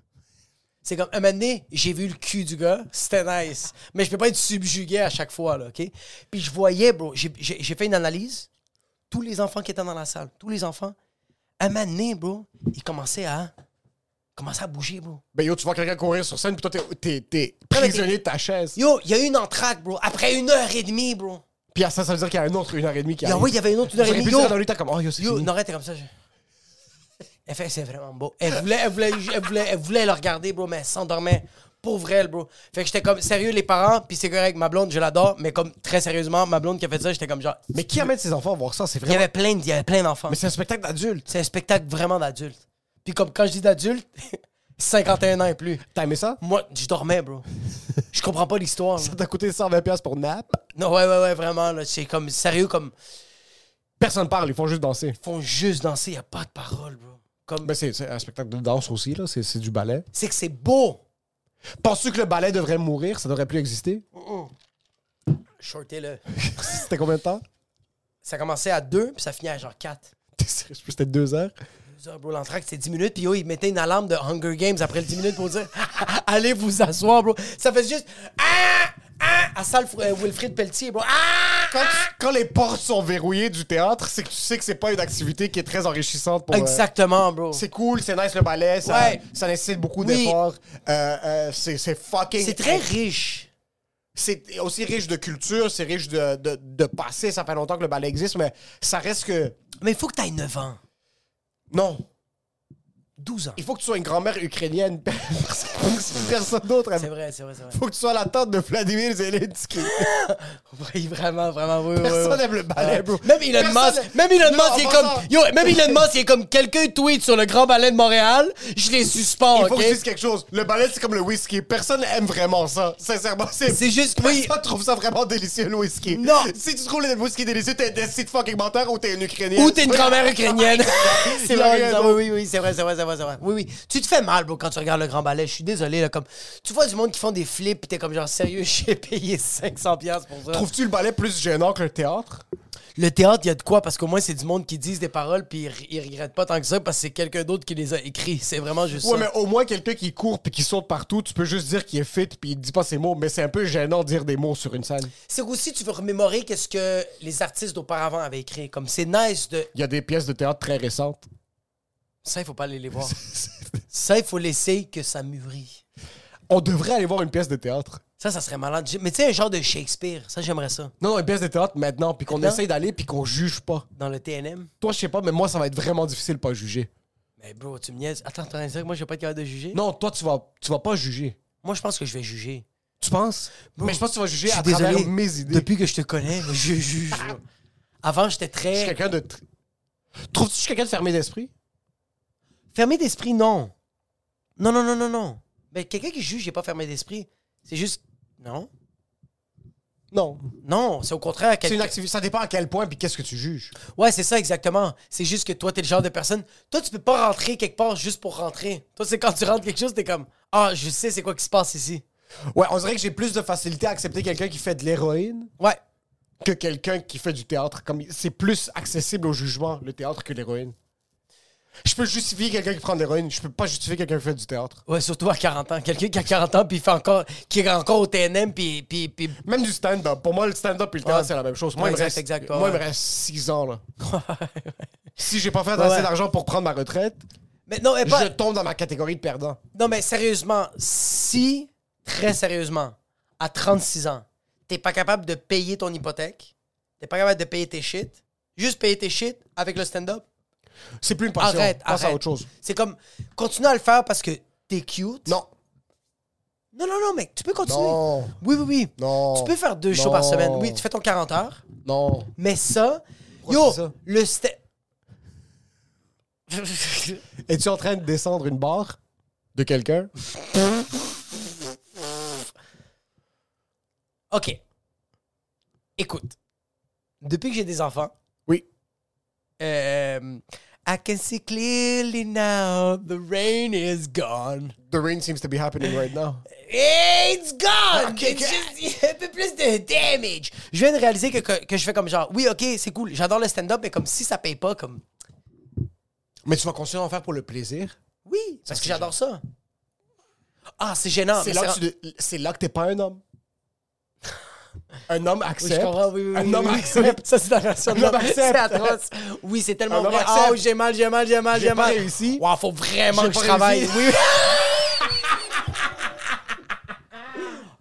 C'est comme, un moment donné, j'ai vu le cul du gars, c'était nice. Mais je peux pas être subjugué à chaque fois, là, OK? Puis je voyais, bro, j'ai- j'ai j'ai fait une analyse. Tous les enfants qui étaient dans la salle, tous les enfants, un moment donné, bro, ils commençaient à. Commençaient à bouger, bro? Ben yo, tu vois quelqu'un courir sur scène, puis toi, t'es- prisonnier de ta chaise. Yo, il y a eu une entraque, bro, après une heure et demie, bro. Puis à ça, ça veut dire qu'il y a un autre une heure et demie qui Ah arrive. oui, il y avait une autre une heure et demie. Yo, dans le temps comme, oh yo, c'est yo. Norette était comme ça. je- Elle fait, c'est vraiment beau. Elle voulait, elle voulait, elle voulait, elle voulait le regarder, bro, mais elle s'endormait. Pauvre elle, bro. Fait que j'étais comme, sérieux, les parents, puis c'est correct, ma blonde, je l'adore, mais comme, très sérieusement, ma blonde qui a fait ça, j'étais comme genre. Mais qui amène ses enfants à voir ça? C'est Il y vraiment. avait plein, de- il y avait plein d'enfants. Mais c'est un spectacle d'adulte. C'est un spectacle vraiment d'adulte. Puis comme, quand je dis d'adulte, (laughs) 51 ans et plus. T'as aimé ça? Moi, je dormais, bro. (laughs) Je comprends pas l'histoire. Ça t'a coûté 120$ piastres pour nap? Non, ouais, ouais, ouais, vraiment. C'est comme, sérieux, comme, Personne parle, ils font juste danser. ils font juste danser, y a pas de parole, bro. Comme, Mais c'est un spectacle de danse aussi, là. C'est du ballet. c'est que c'est beau. Penses-tu que le ballet devrait mourir? Ça devrait plus exister? Shorté, là. (laughs) C'était combien de temps? Ça commençait à 2, puis ça finit à genre 4. T'es sérieux? C'était deux heures? Bro. L'entracte, c'était 10 minutes. Puis yo, ils mettaient une alarme de Hunger Games après le 10 minutes pour dire (laughs) Allez vous asseoir, bro. Ça fait juste Ah! Ah! À salle euh, Wilfrid Pelletier, bro. Ah! Quand, tu- quand les portes sont verrouillées du théâtre, c'est que tu sais que c'est pas une activité qui est très enrichissante pour. euh, Exactement, bro. c'est cool, c'est nice le ballet, ça, Ouais. ça nécessite beaucoup Oui. d'efforts. Euh, euh, c'est c'est fucking. C'est très riche. C'est aussi riche de culture, c'est riche de, de, de passé. Ça fait longtemps que le ballet existe, mais ça reste que. Mais il faut que tu aies 9 ans. Non. 12 ans. Il faut que tu sois une grand-mère ukrainienne. (laughs) Personne d'autre. C'est vrai, c'est vrai, c'est vrai. Il faut que tu sois la tante de Vladimir Zelensky. (laughs) Oui, vraiment, vraiment, oui, Personne n'aime le ballet, bro. Même Elon Musk, même Elon Musk, il est comme, yo, même Elon Musk, il est comme, quelqu'un tweet sur le Grand Ballet de Montréal, je les suspends, Il faut que je dise quelque chose. Le ballet, c'est comme le whisky. Personne aime vraiment ça. Sincèrement, c'est. C'est juste, oui. Personne trouve ça vraiment délicieux, le whisky. Non. Si tu trouves le whisky délicieux, t'es un décide fucking menteur ou t'es une ukrainienne. Ou t'es une grand-mère ukrainienne. (laughs) C'est vrai, oui, oui, c'est vrai, c'est vrai, c'est vrai, c'est vrai. Oui, oui. Tu te fais mal, bro, quand tu regardes le grand ballet. Je suis désolé, là, comme. Tu vois du monde qui font des flips, pis t'es comme genre, sérieux, (laughs) j'ai payé 500$ piastres pour ça. Trouves-tu le ballet plus gênant que le théâtre? Le théâtre, il y a de quoi, parce qu'au moins, c'est du monde qui disent des paroles, puis ils, ils regrettent pas tant que ça, parce que c'est quelqu'un d'autre qui les a écrits. C'est vraiment juste Ouais, ça. mais au moins, quelqu'un qui court puis qui saute partout, tu peux juste dire qu'il est fit puis il dit pas ses mots, mais c'est un peu gênant de dire des mots sur une scène. C'est aussi, tu veux remémorer qu'est-ce que les artistes d'auparavant avaient écrit. Comme c'est nice de. Il y a des pièces de théâtre très récentes. Ça, il faut pas aller les voir. (laughs) ça, il faut laisser que ça mûrit. On devrait aller voir une pièce de théâtre. Ça, ça serait malade. Mais tu sais, un genre de Shakespeare, ça, j'aimerais ça. Non, non, une pièce de théâtre maintenant, puis qu'on Maintenant? essaye d'aller puis qu'on juge pas. Dans le TNM. Toi, je sais pas, mais moi, ça va être vraiment difficile de pas juger. Mais bro, tu me niaises. Attends, dire que moi, je vais pas être capable de juger? Non, toi, tu vas, tu vas pas juger. Moi, je pense que je vais juger. Tu penses? mais je pense que tu vas juger Je suis à travers désolé. mes idées. Depuis que je te connais, je juge. Avant, j'étais Je suis très. quelqu'un de... tr- Trouves-tu que je suis quelqu'un de fermé d'esprit? Fermé d'esprit, non. Non, non, non, non, non. Mais quelqu'un qui juge, il pas fermé d'esprit. C'est juste. Non. Non. Non, c'est au contraire. C'est une activité. Ça dépend à quel point puis qu'est-ce que tu juges. Ouais, c'est ça exactement. C'est juste que toi, t'es le genre de personne. Toi, tu peux pas rentrer quelque part juste pour rentrer. Toi, c'est quand tu rentres quelque chose, t'es comme Ah, je sais c'est quoi qui se passe ici. Ouais, on dirait que j'ai plus de facilité à accepter quelqu'un qui fait de l'héroïne Ouais. que quelqu'un qui fait du théâtre. Comme c'est plus accessible au jugement, le théâtre, que l'héroïne. Je peux justifier quelqu'un qui prend de l'héroïne, je peux pas justifier quelqu'un qui fait du théâtre. Ouais, surtout à 40 ans. Quelqu'un qui a 40 ans, puis fait encore. qui est encore au TNM, puis. puis, puis... Même du stand-up. Pour moi, le stand-up et le théâtre, Ouais. c'est la même chose. Moi, Ouais, il me reste, exact, moi, ouais. il me reste 6 ans. Là. (laughs) si j'ai pas fait assez d'argent pour prendre ma retraite, Mais non, mais pas. je tombe dans ma catégorie de perdant. Non, mais sérieusement, si, très sérieusement, à 36 ans, t'es pas capable de payer ton hypothèque, t'es pas capable de payer tes shit, juste payer tes shit avec le stand-up, C'est plus une passion. arrête, Pense arrête. à autre chose. C'est comme, continue à le faire parce que t'es cute. Non. Non, non, non, mec, tu peux continuer. Non. Oui, oui, oui. Non. Tu peux faire deux shows par semaine. Oui, tu fais ton 40 heures. Non. Mais ça, Pourquoi yo, ça? le stand... (laughs) Es-tu en train de descendre une barre de quelqu'un? OK. Écoute. Depuis que j'ai des enfants, Oui. euh, I can see clearly now the rain is gone. The rain seems to be happening right now. It's gone! Ok, It's ok. just- (laughs) un peu plus de damage. Je viens de réaliser que, que, que je fais comme genre, oui, ok, c'est cool, j'adore le stand-up, mais comme si ça paye pas, comme, Mais tu vas continuer à en faire pour le plaisir? oui, parce que j'adore ça. Ah, c'est gênant. C'est là, que tu- c'est là que t'es pas un homme. Un homme accepte. je oui, oui, oui, un homme accepte. Ça, c'est la version de l'homme. C'est atroce. Oui, c'est tellement Un vrai. accepte. Oh, j'ai mal, j'ai mal, j'ai mal, J'ai j'ai mal. réussi. Wow, faut vraiment J'ai que je travaille. réussi. Oui, oui. (laughs)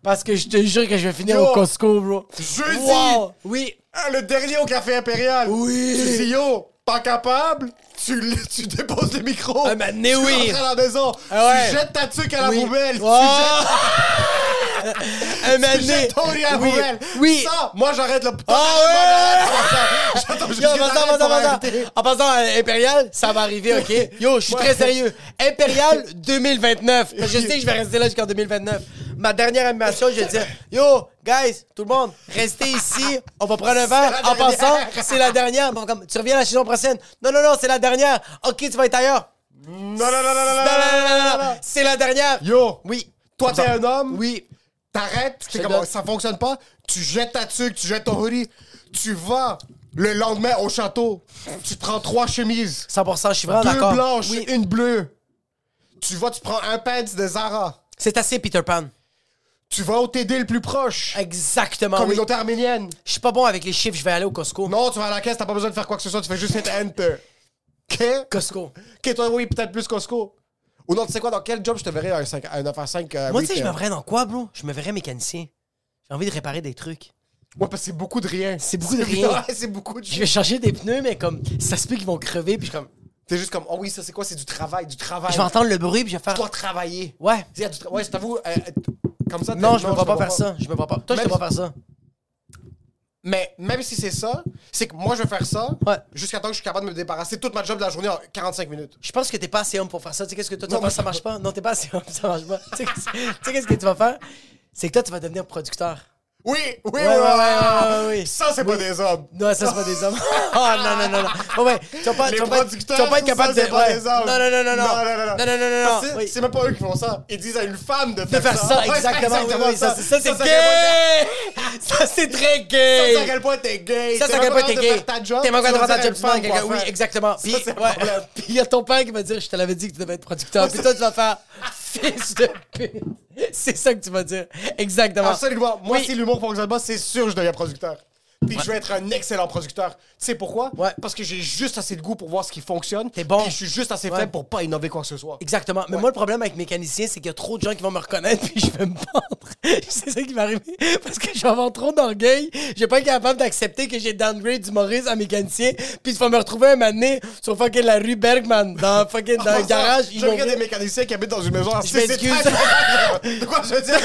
Parce que je te jure que je vais finir Yo. au Costco, bro. Jeudi! Wow. Oui. Ah, le dernier au Café Impérial! Oui. Tu dis, yo, Pas capable? Tu, (laughs) tu déposes le micro. Ah, tu oui. rentres à la maison. Ah ouais. Tu jettes ta tuque à la Oui. poubelle. Oh! Tu jettes, (laughs) Un tu jettes ton riz à la Oui. poubelle. Oui. Ça, moi, j'arrête le... Ah ouais! (laughs) J'attends jusqu'à en passant. En à Impérial, ça va arriver, OK? Yo, je suis Ouais. très sérieux. Impérial 2029. Parce que je sais que je vais rester là jusqu'en 2029. Ma dernière animation, je vais dire, yo, guys, tout le monde, restez ici. On va prendre un verre. En passant, c'est la dernière. Bon, comme, tu reviens la saison prochaine. Non, non, non, c'est la dernière. OK, tu vas être ailleurs. Non, non, non, non, non, Non, non, non, non, non, non. C'est la dernière. Yo, Oui. toi, t'es un homme. Oui. T'arrêtes, c'est comme ça fonctionne pas. Tu jettes ta tuque, tu jettes ton hoodie. Tu vas le lendemain au château. Tu prends trois chemises. 100%, je suis vraiment Deux d'accord. blanches, Oui. une bleue. Tu vas, tu prends un pants de Zara. C'est assez Peter Pan. Tu vas au TD le plus proche. Exactement. oui. Communauté arménienne. Je suis pas bon avec les chiffres, je vais aller au Costco. Non, tu vas à la caisse, t'as pas besoin de faire quoi que ce soit, tu fais juste hit enter. OK? Costco. OK, toi, oui, peut-être plus Costco. Ou non, tu sais quoi, dans quel job je te verrais à un, 5, à un 9 à 5 euh, Moi, tu sais, je me verrais dans quoi, bro? Je me verrais mécanicien. J'ai envie de réparer des trucs. Ouais, parce que c'est beaucoup de rien. C'est beaucoup de rien. (laughs) Ouais, c'est beaucoup de Je vais changer des pneus, mais comme, ça se peut qu'ils vont crever, puis je suis comme, T'es juste comme, oh oui, ça c'est quoi? C'est du travail, du travail. je vais entendre le bruit, puis je vais Tu faire. dois travailler. Ouais. Ouais, je t'avoue, euh, comme ça. Non, je me vois pas faire ça. Je me vois pas. Toi, je te vois faire ça. Mais même si c'est ça, c'est que moi je vais faire ça Ouais. jusqu'à temps que je suis capable de me débarrasser toute ma job de la journée en 45 minutes. Je pense que t'es pas assez homme pour faire ça. Tu sais, qu'est-ce que toi, tu vas faire? Ça marche pas? Non, t'es pas assez homme, ça marche pas. (laughs) Tu sais, qu'est-ce que tu vas faire? C'est que toi, tu vas devenir producteur. Oui, oui, oui, Ouais, ouais, ouais. Ça, c'est pas des hommes. Non, ça, c'est pas des hommes. (laughs) oh, non, non, non, non. Ouais, ouais. Tu vas pas, tu vas pas, être- producteurs, tu vas pas être capable ça, de. c'est pas ouais. des hommes. Non, non, non, non, non. Non, non, non, non. Non, non, non, que Oui. C'est même pas eux qui font ça. Ils disent à une femme de de faire, faire ça, Ouais, exactement. oui, exactement oui, ça, c'est- ça, c'est Ça, gay! Ça, c'est très Ça, gay! c'est à quel point t'es gay. Ça, c'est à quel point t'es gay. faire T'es même pas de faire ta job, Oui, faire. exactement. Ça, c'est. (laughs) Puis il y a ton père qui va dire Je te l'avais dit que tu devais être producteur. Puis toi, tu vas faire Fils de pute. C'est ça que tu vas dire. Exactement. Absolument. Moi, Oui. si l'humour fonctionne pas, c'est sûr que je deviens producteur. Puis je vais être un excellent producteur. Tu sais pourquoi? Ouais. Parce que j'ai juste assez de goût pour voir ce qui fonctionne. T'es bon. Puis je suis juste assez faible pour pas innover quoi que ce soit. Exactement. Mais moi, le problème avec mécanicien, c'est qu'il y a trop de gens qui vont me reconnaître puis je vais me pendre. c'est ça qui va arriver. Parce que je vais avoir trop d'orgueil. Je vais pas être capable d'accepter que j'ai downgrade du Maurice à mécanicien. Puis tu vas me retrouver un moment donné sur fucking la rue Bergman, dans fucking dans le garage. Je regarde des mécaniciens qui habitent dans une maison en Je m'excuse. De quoi je veux dire?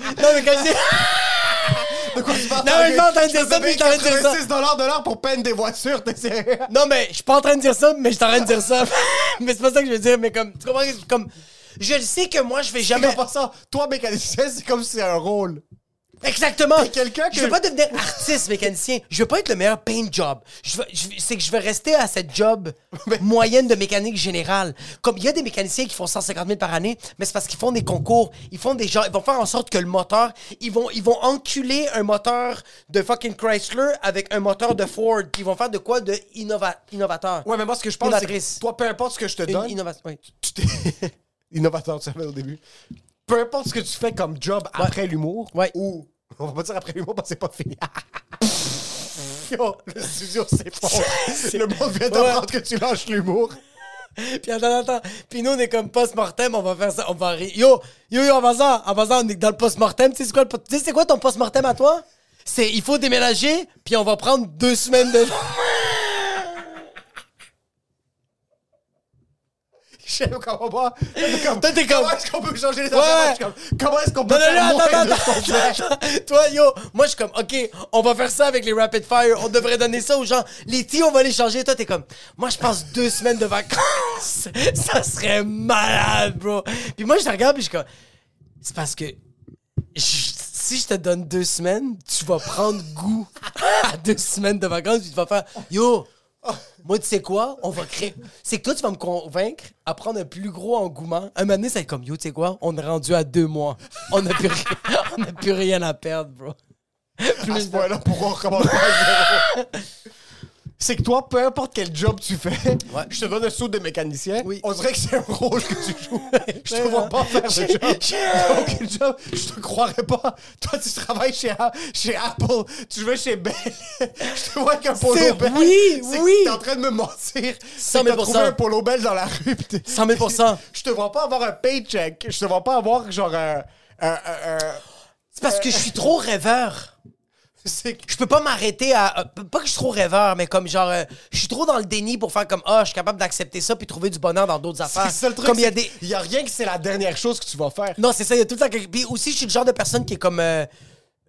Non, mais quand je dis- De quoi tu parles? Non, mais je suis pas en train de dire ça, mais je suis en train de dire ça. 86 dollars de l'heure pour peine des voitures, t'es sérieux? Non, mais je suis pas en train de dire ça, mais je suis en train de dire ça. (laughs) mais c'est pas ça que je veux dire. Mais comme, tu comprends? Comme, je le sais que moi, je vais Jamais jamais. pas ça. Toi, mécanicien, c'est comme si c'est un rôle. Exactement. Quelqu'un que- Je veux pas devenir artiste mécanicien. Je veux pas être le meilleur paint job. Je veux, je- c'est que je veux rester à cette job (laughs) moyenne de mécanique générale. Comme il y a des mécaniciens qui font 150 000 par année, mais c'est parce qu'ils font des concours. Ils font des gens, ils vont faire en sorte que le moteur, ils vont, ils vont enculer un moteur de fucking Chrysler avec un moteur de Ford. Ils vont faire de quoi de innova- innovateur. Ouais, mais moi, ce que je pense, c'est que toi, peu importe ce que je te Une donne, innovation. Oui. tu t'es... (laughs) Innovateur, tu savais au début. Peu importe ce que tu fais comme job après l'humour, Ouais. ou... On va pas dire après l'humour parce que c'est pas fini. (laughs) Yo, le studio s'effondre. (laughs) Le monde vient d'apprendre que tu lâches l'humour. Puis attends, attends. Puis nous, on est comme post-mortem, on va faire ça, on va rire. Yo, yo, yo, en passant, en passant, on est dans le post-mortem. Tu sais c'est quoi, le tu sais quoi ton post-mortem à toi? C'est, il faut déménager, puis on va prendre deux semaines de... (laughs) Je pas Toi, t'es comme- Comment est-ce qu'on peut changer les affaires? Je suis comme, Comment est-ce qu'on peut faire moins de ce qu'on fait? Toi, yo, moi, je suis comme, OK, on va faire ça avec les Rapid Fire. On devrait donner ça aux gens. Les tea, on va les changer. Toi, t'es comme, moi, je pense deux semaines de vacances. (laughs) ça serait malade, bro. Puis moi, je te regarde, puis je suis comme, c'est parce que je- si je te donne deux semaines, tu vas prendre goût (laughs) à deux semaines de vacances, puis tu vas faire, yo, moi, tu sais quoi? On va créer. C'est que toi, tu vas me convaincre à prendre un plus gros engouement. Un moment donné, ça va être comme, yo, tu sais quoi? On est rendu à deux mois. On n'a plus, rien- (laughs) on n'a plus rien à perdre, bro. à ce point-là, pourquoi on recommence pas à zéro? (laughs) C'est que toi, peu importe quel job tu fais, je te donne un saut de mécanicien. Oui. On dirait que c'est un rôle que tu joues. (laughs) Je te Ouais, vois ouais. pas faire ce job. Aucun job. Je te croirais pas. Toi, tu travailles chez, Apple. Tu vas chez Bell. (laughs) Je te vois avec un polo Bell. oui, oui. T'es en train de me mentir. 100 000 T'as trouvé un polo Bell dans la rue. pis t'es- 100 000 (laughs) Je te vois pas avoir un paycheck. Je te vois pas avoir genre un. un- un- un- C'est parce que je suis trop rêveur. Je peux pas m'arrêter à. euh, pas que je suis trop rêveur, mais comme genre. euh, je suis trop dans le déni pour faire comme. Ah, je suis capable d'accepter ça puis trouver du bonheur dans d'autres affaires. C'est ça le truc. Comme il y a des. Il y a rien que c'est la dernière chose que tu vas faire. Non, c'est ça, il y a tout le temps. Puis aussi, je suis le genre de personne qui est comme... euh,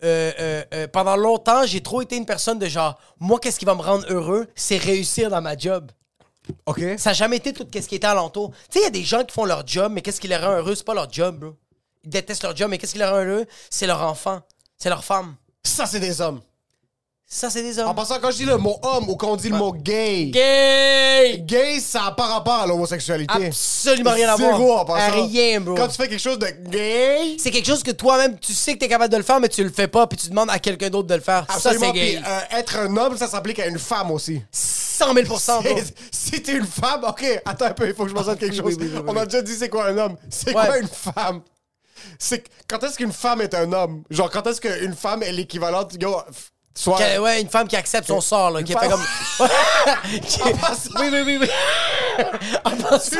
euh, euh, euh, pendant longtemps, j'ai trop été une personne de genre... Moi, qu'est-ce qui va me rendre heureux? C'est réussir dans ma job. OK. Ça n'a jamais été tout ce qui était alentour. Tu sais, il y a des gens qui font leur job, mais qu'est-ce qui les rend heureux? C'est pas leur job, bro. Ils détestent leur job, mais qu'est-ce qui les rend heureux? C'est leur enfant. C'est leur femme. Ça, c'est des hommes. Ça, c'est des En hommes. passant, quand je dis le mot homme ou quand on dit le mot gay, Gay! gay, ça n'a pas rapport à l'homosexualité. Absolument rien à voir. Zéro en passant. Rien, bro. Quand tu fais quelque chose de gay, C'est quelque chose que toi-même, tu sais que t'es capable de le faire, mais tu le fais pas, puis tu demandes à quelqu'un d'autre de le faire. absolument. Ça, c'est gay. puis, euh, être un homme, ça s'applique à une femme aussi. 100 000 bro. Si t'es une femme, ok, attends un peu, il faut que je mentionne (laughs) quelque Oui, chose. oui, oui, oui, On a déjà dit c'est quoi un homme. C'est Ouais. quoi une femme? C'est quand est-ce qu'une femme est un homme? Genre, quand est-ce qu'une femme est f- soit. Que- ouais, une femme qui accepte son sort, là, qui femme- fait comme. Qui- (laughs) En passant- Oui, oui, oui, oui. (laughs) En passant-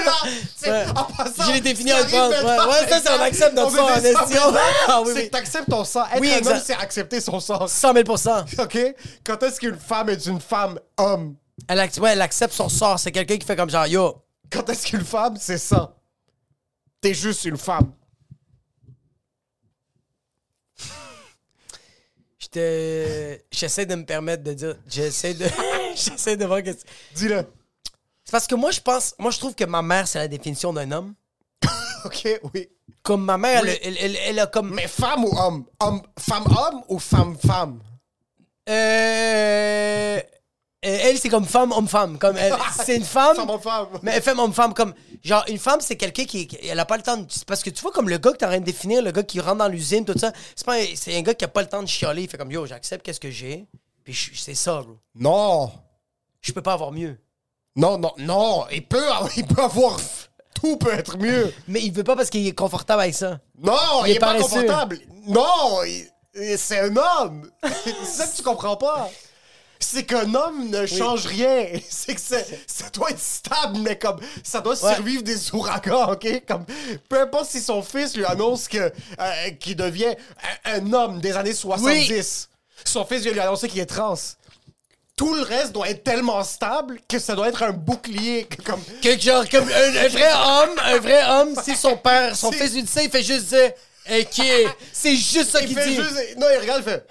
Ouais. en passant, Je l'ai défini en France. Ouais, ouais, ça, c'est on accepte notre sort en. Ah oui, C'est oui. que t'acceptes ton. Être Oui, un homme, c'est accepter son sang. 100 000 OK? Quand est-ce qu'une femme est une femme homme? elle, ac- ouais, elle accepte son sort. C'est quelqu'un qui fait comme genre, yo. Quand est-ce qu'une femme, c'est ça? T'es juste une femme. Je te- J'essaie de me permettre de dire. J'essaie de. (laughs) J'essaie de voir que. Dis-le. c'est parce que moi, je pense. Moi, je trouve que ma mère, c'est la définition d'un homme. (laughs) OK, oui. Comme ma mère, Oui. elle, elle, elle- elle a comme. Mais femme ou homme? homme Femme-homme ou femme-femme? Euh, Elle, c'est comme femme, homme-femme. Comme elle- c'est une femme. Femme-homme-femme. Mais femme, homme-femme, comme. Genre, une femme, c'est quelqu'un qui, qui- Elle a pas le temps de. c'est Parce que tu vois, comme le gars que t'es en train de définir, le gars qui rentre dans l'usine, tout ça, c'est pas un- c'est un gars qui a pas le temps de chialer. Il fait comme yo, j'accepte qu'est-ce que j'ai. Puis je- c'est ça, bro. Non. Je peux pas avoir mieux. Non, non, non. Il peut, il peut avoir... Tout peut être mieux. Mais il veut pas parce qu'il est confortable avec ça. Non, Il il, est est, pas paresseux. confortable. Non, il- il- c'est un homme. (laughs) c'est ça que tu comprends pas. C'est qu'un homme ne change rien. (laughs) C'est que c'est- ça doit être stable, mais comme ça doit Ouais. survivre des ouragans, ok? Comme peu importe si son fils lui annonce que euh, qu'il devient un, un homme des années 70, son fils vient lui annoncer qu'il est trans. Tout le reste doit être tellement stable que ça doit être un bouclier que comme Que genre, comme un, un vrai homme, un vrai homme, si son père, son fils lui dit ça, il fait juste dire. Ok, (laughs) c'est juste ça il qu'il fait dit. juste non il regarde il fait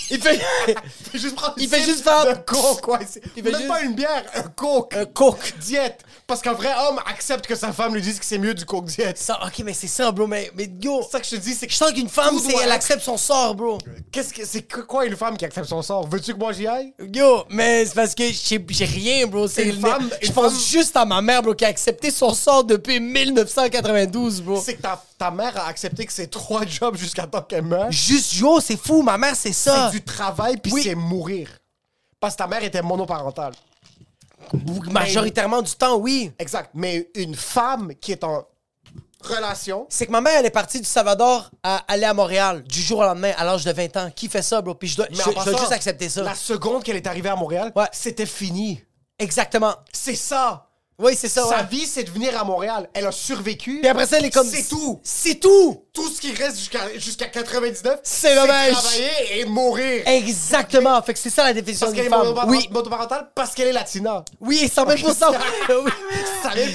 (laughs) Il fait. (laughs) Il fait juste prendre Il fait juste faire- de coke, ouais. Il fait même juste- pas une bière, un coke. Un coke. Diète. Parce qu'un vrai homme accepte que sa femme lui dise que c'est mieux du coke diète. Ça, ok, mais c'est ça, bro. Mais, mais yo, C'est ça que je te dis, c'est que je sens qu'une femme, c'est elle accepte son sort, bro. Qu'est-ce que c'est quoi une femme qui accepte son sort? Veux-tu que moi j'y aille? Yo, mais c'est parce que j'ai rien, bro. C'est Une femme- Je pense femme- juste à ma mère, bro, qui a accepté son sort depuis 1992, bro. C'est que ta, ta mère a accepté que c'est trois (laughs) jobs jusqu'à temps qu'elle meure? Juste, yo, c'est fou, ma mère, c'est ça. C'est du travail puis Oui. c'est mourir. Parce que ta mère était monoparentale. Majoritairement du temps, oui. Exact. Mais une femme qui est en relation, C'est que ma mère, elle est partie du Salvador à aller à Montréal du jour au lendemain à l'âge de 20 ans. Qui fait ça, bro? Puis je dois, je, dois juste accepter ça. La seconde qu'elle est arrivée à Montréal, Ouais. c'était fini. Exactement. C'est ça. Oui, c'est ça, Sa ouais. vie, c'est de venir à Montréal. Elle a survécu. Puis après ça, elle est comme. C'est tout. C'est tout! Tout ce qui reste jusqu'à jusqu'à 99, C'est dommage. travailler et mourir. Exactement. Fait que c'est ça la définition Parce qu'elle d'une est femme. monopar- Oui. monoparentale, parce qu'elle est latina. Oui, 100 000 (laughs) Oui. 100 000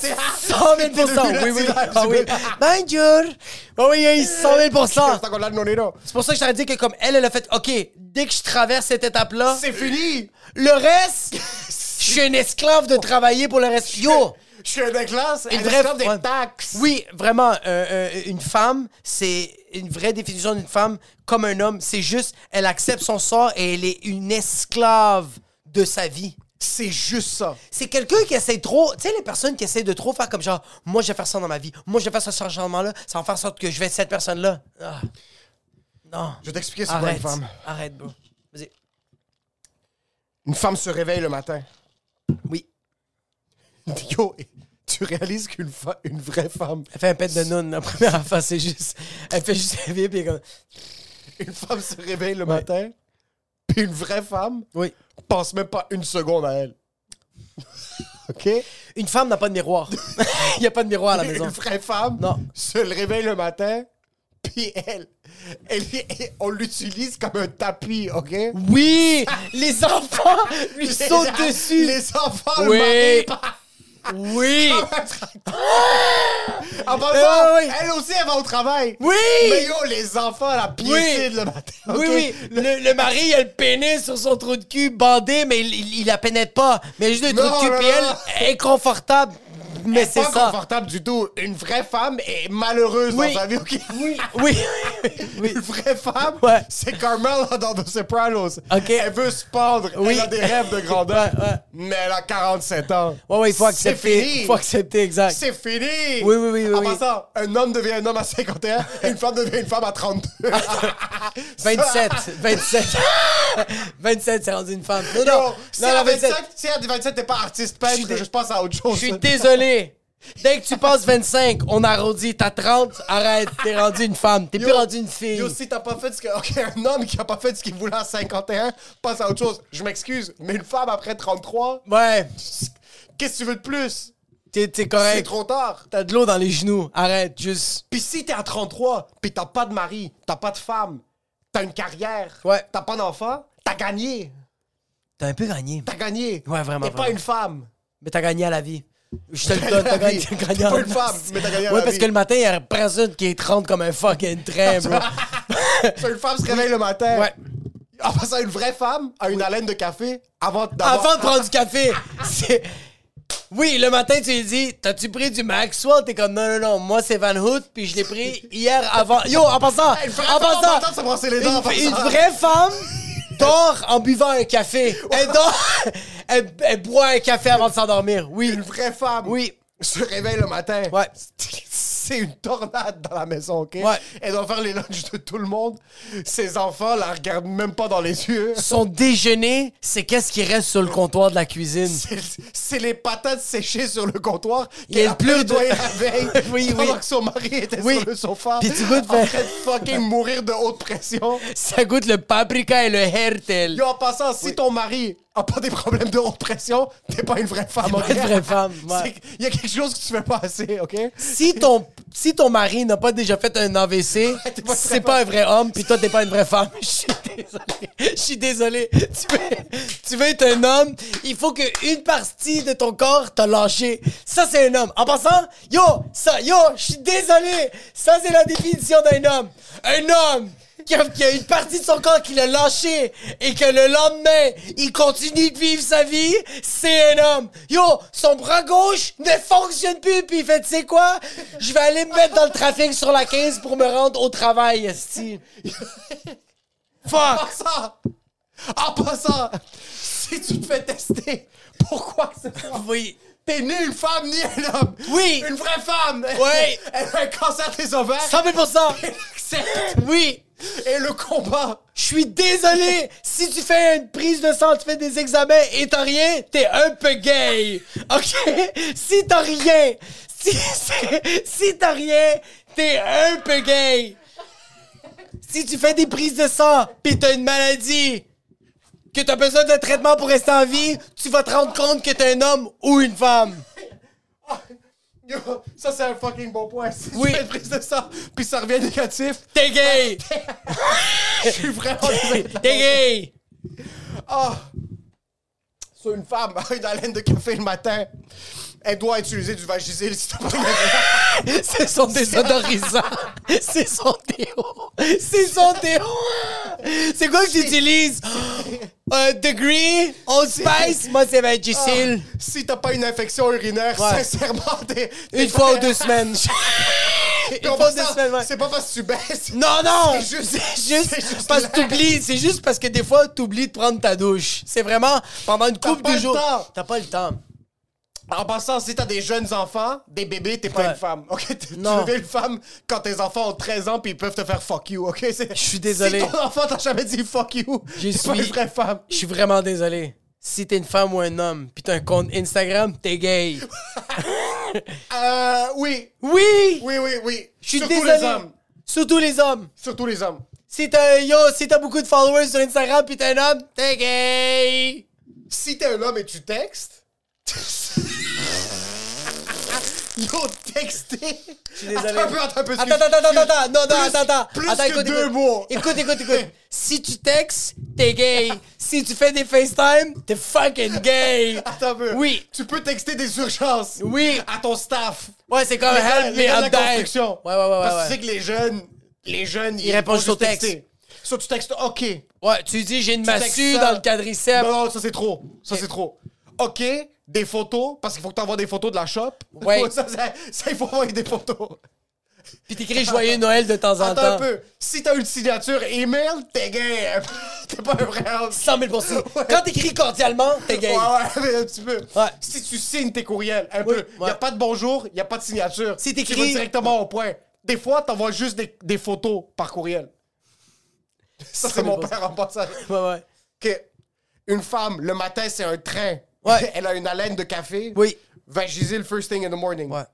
c'est 100 000 Oui, oui. Ah oui. Bonjour! Oh oui, oui, 100 000 C'est pour ça que je t'aurais dit que comme elle, elle a fait, OK, dès que je traverse cette étape-là, C'est fini. le reste, je suis un esclave de travailler pour le reste. Yo! Je suis un classe, Une un vraie esclave des taxes. Oui, vraiment, euh, euh, une femme, c'est une vraie définition d'une femme comme un homme. C'est juste, elle accepte son sort et elle est une esclave de sa vie. C'est juste ça. C'est quelqu'un qui essaie trop, tu sais, les personnes qui essaient de trop faire comme genre, moi je vais faire ça dans ma vie, moi je vais faire ce changement-là, ça va faire en sorte que je vais être cette personne-là. Ah. Non. Je vais t'expliquer c'est quoi une femme. Arrête, bro. Vas-y. Une femme se réveille le matin. Oui. (laughs) Yo, tu réalises qu'une fa- une vraie femme, Elle fait un pet de noun, la première affaire, c'est juste. Elle fait juste réveiller, puis elle est comme. (laughs) une femme se réveille le matin, puis une vraie femme Oui. pense même pas une seconde à elle. (laughs) OK? Une femme n'a pas de miroir. Il n'y a pas de miroir à la maison. Une vraie femme Non. se le réveille le matin, puis elle- on l'utilise comme un tapis, OK? Oui! Les enfants lui Les- sautent dessus! Les enfants Oui. le marient Oui! (laughs) En passant, Ah, oui. elle aussi, elle va au travail. Oui! Mais yo, les enfants, la piétine le matin. Oui, oui. Le, le mari, il a le pénis sur son trou de cul bandé, mais il, il, il la pénètre pas. Mais juste le trou Non, de cul, puis elle non. elle est confortable. Mais c'est pas ça. confortable du tout. Une vraie femme est malheureuse Oui. dans sa vie, OK? Oui, oui, oui. Une vraie femme, Ouais. c'est Carmel dans The Sopranos. OK. Elle veut se pendre, Oui. elle a des rêves de grandeur, Ouais, ouais. mais elle a 47 ans. Ouais, ouais, il faut C'est accepter. fini. faut accepter, exact. C'est fini! Oui, oui, oui, oui, En oui. passant, un homme devient un homme à 51 et une femme devient une femme à 32. 27, 27. 27, c'est rendu une femme. Non, Yo, non, si non, à non, 27, 27. si à 27 t'es pas artiste peintre, Je pense à autre chose. Je suis désolé. Dès que tu passes 25, on arrondit. T'as 30, arrête. T'es rendu une femme. T'es plus rendu une fille. Yo, si t'as pas fait ce que. Ok, un homme qui a pas fait ce qu'il voulait à 51, passe à autre chose. Je m'excuse, mais une femme après 33, Ouais, qu'est-ce que tu veux de plus? t'es t'es C'est correct. trop tard. T'as de l'eau dans les genoux. Arrête, juste. Puis si t'es à 33, puis t'as pas de mari, t'as pas de femme, t'as une carrière, Ouais. t'as pas d'enfant, t'as gagné. T'as un peu gagné. T'as gagné. Ouais, vraiment, T'es pas vraiment. une femme. Mais t'as gagné à la vie. Je te le donne, t'as gagné (laughs) gagné. pas une femme, mais t'as gagné Ouais, parce vie. que le matin, il y a personne qui est 30 comme un fucking train, bro. (laughs) Une femme se réveille le matin. Ouais. En passant, une vraie femme a une haleine de café avant d'avoir... Avant de prendre du café. C'est. Oui, le matin, tu lui dis, t'as-tu pris du Maxwell? T'es comme, non, non, non, moi, c'est Van Hout, puis je l'ai pris hier avant. Yo, en passant, Une vraie en passant, en passant, brosser les dents, en une, une passant. vraie femme dort en buvant un café. Elle dort, (laughs) elle, elle boit un café avant de s'endormir. Oui. Une vraie femme. Oui. Se réveille le matin. Ouais. C'est une tornade dans la maison, OK? Ouais. Elle doit faire les lunchs de tout le monde. Ses enfants la regardent même pas dans les yeux. Son déjeuner, c'est qu'est-ce qui reste sur le comptoir de la cuisine? C'est- les patates séchées sur le comptoir qu'elle le a plus de- la veille (laughs) Oui, pendant oui. que son mari était Oui. sur le sofa Puis tu goûtes en train de fucking mourir de haute pression. Ça goûte le paprika et le hertel. Yo, en passant, si ton mari a pas des problèmes de haute pression, t'es pas une vraie femme. T'es pas une vraie femme, (laughs) ouais. Il y a quelque chose que tu fais pas assez, OK? Si ton, si ton mari n'a pas déjà fait un AVC, (laughs) c'est pas un vrai homme, puis toi, t'es pas une vraie femme. (laughs) Je suis désolé. Je suis désolé. Tu veux, tu veux être un homme, il faut que une partie de ton corps t'a lâché. Ça, c'est un homme. En passant, yo, ça, yo, je suis désolé. Ça, c'est la définition d'un homme. Un homme qui a, qui a une partie de son corps qui l'a lâché et que le lendemain, il continue de vivre sa vie, c'est un homme. Yo, son bras gauche ne fonctionne plus, puis il fait, tu sais quoi? Je vais aller me mettre dans le trafic sur la 15 pour me rendre au travail, esti. (laughs) Fuck! passant, en passant, si tu te fais tester, pourquoi que ce soit, Oui. t'es ni une femme ni un homme. Oui. Une vraie femme. Oui. (laughs) Elle a un cancer des ovaires. 100 000 Elle accepte. Oui. Et le combat. Je suis désolé. Si tu fais une prise de sang, tu fais des examens et t'as rien, t'es un peu gay. OK? Si t'as rien, (laughs) si, t'as rien, t'es un peu gay. Si tu fais des prises de sang pis t'as une maladie, que t'as besoin de traitement pour rester en vie, tu vas te rendre compte que t'es un homme ou une femme. (laughs) Yo, ça, c'est un fucking bon point. (laughs) Si Oui. tu fais une prise de sang, puis ça revient négatif, T'es gay. (laughs) je suis vraiment désolé. T'es gay. Ah! Sur une femme (laughs) une haleine de café le matin, elle doit utiliser du Vagisil si t'as pas (laughs) C'est son désodorisant. C'est son déo. C'est son déo. C'est quoi que tu utilises? Un degree, Old Spice, moi c'est Vagisil. Si t'as pas une infection urinaire, Ouais. sincèrement, t'es. Une (laughs) fois ou deux semaines. Puis Une en fois ou deux passant, semaines, ouais. C'est pas parce que tu baisses. Non, non! C'est juste- parce que t'oublies. C'est juste parce que des fois, t'oublies de prendre ta douche. C'est vraiment pendant une couple de jours. T'as pas le temps. En passant, si t'as des jeunes enfants, des bébés, t'es pas Ouais. une femme. Ok, tu deviens une femme quand tes enfants ont 13 ans puis ils peuvent te faire fuck you. Ok, je suis désolé. Si ton enfant t'a jamais dit fuck you, Je t'es pas suis- une vraie femme. Je suis vraiment désolé. Si t'es une femme ou un homme, pis t'as un compte Instagram, t'es gay. (laughs) (laughs) Euh, oui, Oui! oui, oui, oui. Je suis Surtout désolé. les hommes. Surtout les hommes. Surtout les hommes. Si t'as, yo, si t'as beaucoup de followers sur Instagram pis t'es un homme, t'es gay! Si t'es un homme et tu textes, (laughs) Je suis désolé. Attends un peu, attends peu. Attends, attends, attends, attends, non, non, Plus- attends, attends. plus attends, que deux écoute. mots. Écoute, écoute, écoute. si tu textes, t'es gay. (laughs) si tu fais des FaceTime, t'es fucking gay. (laughs) Attends un peu. Oui. Tu peux texter des urgences. Oui. À ton staff. Ouais, c'est comme Les help les me, I'm dying. Ouais, ouais, ouais, ouais. Parce que tu sais que les jeunes, les jeunes, ils, répondent juste texte. Soit tu textes OK. Ouais, tu dis j'ai une massue dans le quadriceps. Non, non, ça c'est trop. Ça c'est trop. OK, des photos, parce qu'il faut que t'envoies des photos de la shop. Ouais. (laughs) ça, ça, ça, il faut envoyer des photos. Puis t'écris joyeux Noël de temps en Attends temps. un peu. Si t'as une signature email, t'es gay. (laughs) T'es pas un vrai homme. 100 000 (laughs) Quand t'écris cordialement, t'es gay. Ouais, ouais, un petit peu. Ouais. Si tu signes tes courriels, un Oui, peu. Y ouais. a pas de bonjour, y a pas de signature. Si t'écris- Tu vas directement au point. Des fois, t'envoies juste des, des photos par courriel. Ça, c'est mon 100 000 père en passant. Ouais, ouais. Que une femme, le matin, c'est un train. Ouais. (laughs) Elle a une haleine de café. Oui. Vagiser le first thing in the morning. Ouais.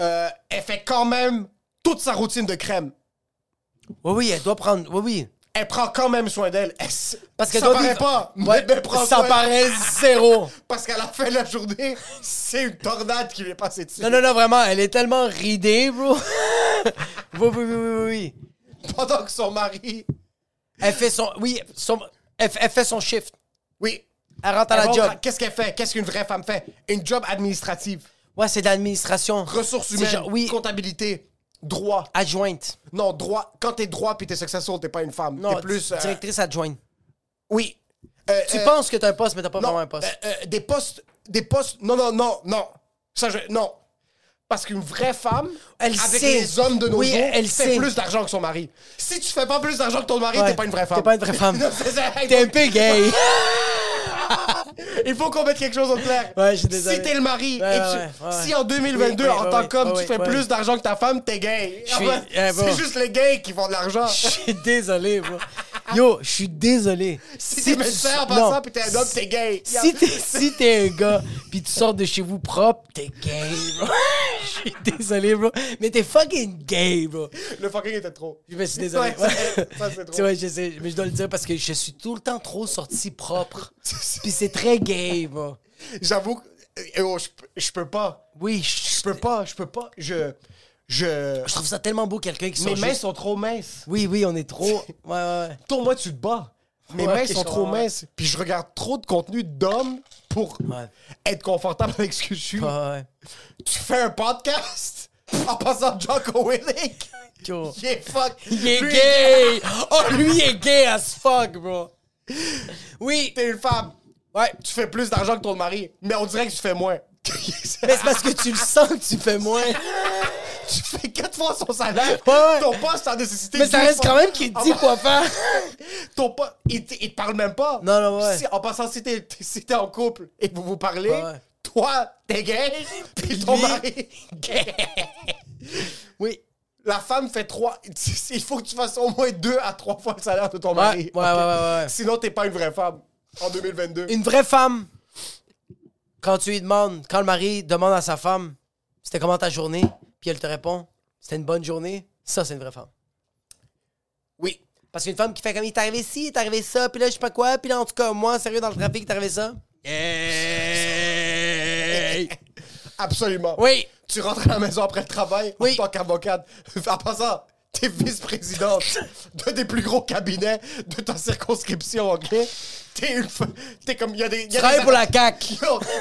Euh, elle fait quand même toute sa routine de crème. Oui, oui, elle doit prendre. Oui, oui. Elle prend quand même soin d'elle. Parce qu'elle ça doit paraît vivre- pas. Ouais, mais prend ça soin- paraît zéro. (laughs) Parce qu'à la fin de la journée, c'est une tornade qui lui est passée dessus. Non, non, non, vraiment, elle est tellement ridée, bro. (laughs) oui, oui, oui, oui, oui. Pendant que son mari. Elle fait son. Oui, son, elle, elle fait son shift. Oui. Elle rentre à la job. Qu'est-ce qu'elle fait? Qu'est-ce qu'une vraie femme fait? Une job administrative. Ouais, c'est de l'administration. Ressources humaines. genre- oui, Comptabilité. Droit. adjointe. Non, droit. Quand t'es droit puis t'es successful, t'es pas une femme. Non, T'es plus. euh, directrice adjointe. Oui. Euh, Tu euh, penses que t'as un poste, mais t'as pas non, vraiment un poste. des postes. Des postes. Non, non, non, non. Ça, je. Non. Parce qu'une vraie femme, Elle avec sait. les hommes de nos Oui, jours, elle fait sait. plus d'argent que son mari. Si tu fais pas plus d'argent que ton mari, Ouais. t'es pas une vraie femme. T'es pas une vraie (laughs) femme. T'es un peu gay. (laughs) Il faut qu'on mette quelque chose au clair. Ouais, je suis désolé. Si t'es le mari, Ouais, et tu- ouais, si en 2022, Oui, oui, en tant qu'homme, tu fais plus d'argent que ta femme, t'es gay. Suis- (laughs) eh, bon. C'est juste les gays qui font de l'argent. Je suis désolé, bro. Yo, je suis désolé. Si t'es tu- médecin en passant pis t'es un homme, t'es gay. Si t'es si t'es un gars pis tu sors de chez vous propre, t'es gay, bro. Suis désolé, bro. Mais t'es fucking gay, bro. Le fucking était trop. Je me suis désolé. Ouais, ça, c'est (laughs) trop. Tu vois, je sais, mais je dois le dire parce que je suis tout le temps trop sorti propre. (laughs) Pis c'est très gay, bro. J'avoue que eh oh, je, peux- je peux pas. Oui, Je je, peux pas, je peux pas. Je. Je. je trouve ça tellement beau quelqu'un qui Mes mains juste- sont trop minces. Oui, oui, on est trop. Ouais, ouais, ouais. Toi, moi, tu te bats. Mes Ouais, mains sont trop minces. Puis je regarde trop de contenu d'hommes pour Ouais. être confortable avec ce que je suis. Ouais. Tu fais un podcast? En passant Jocko Willick. Yo. Il est fuck. Il est Lui, gay! Oh, lui il est gay as fuck, bro. Oui. T'es une femme. Ouais. Tu fais plus d'argent que ton mari. Mais on dirait que tu fais moins. Mais c'est parce que tu le sens que tu fais moins. (laughs) tu fais quatre fois son salaire. Ouais. Ton poste en nécessité. Mais ça reste fois. quand même qu'il te dit Ah, quoi faire. (laughs) Ton poste, il, te- il te parle même pas. Non, non, ouais. Si- en passant, si t'es si t'es en couple et que vous vous parlez, Ouais, ouais. toi, t'es gay, (laughs) puis ton Lui, mari, gay. (laughs) Oui. La femme fait trois. Il faut que tu fasses au moins deux à trois fois le salaire de ton Ouais, mari. ouais, ouais, ouais, ouais. Sinon, t'es pas une vraie femme en 2022. Une vraie femme, quand tu lui demandes, quand le mari demande à sa femme, c'était comment ta journée, puis elle te répond, c'était une bonne journée, ça, c'est une vraie femme. Oui. Parce qu'une femme qui fait comme il t'est arrivé ci, il t'est arrivé ça, puis là, je sais pas quoi, puis là, en tout cas, moi, sérieux, dans le trafic, il t'est arrivé ça. Hey! (laughs) Absolument. Oui. Tu rentres à la maison après le travail Oui. en tant qu'avocate. (laughs) En passant, t'es vice-présidente (laughs) d'un des plus gros cabinets de ta circonscription, OK? T'es une... T'es comme... Il y a des... y a des pour la CAQ.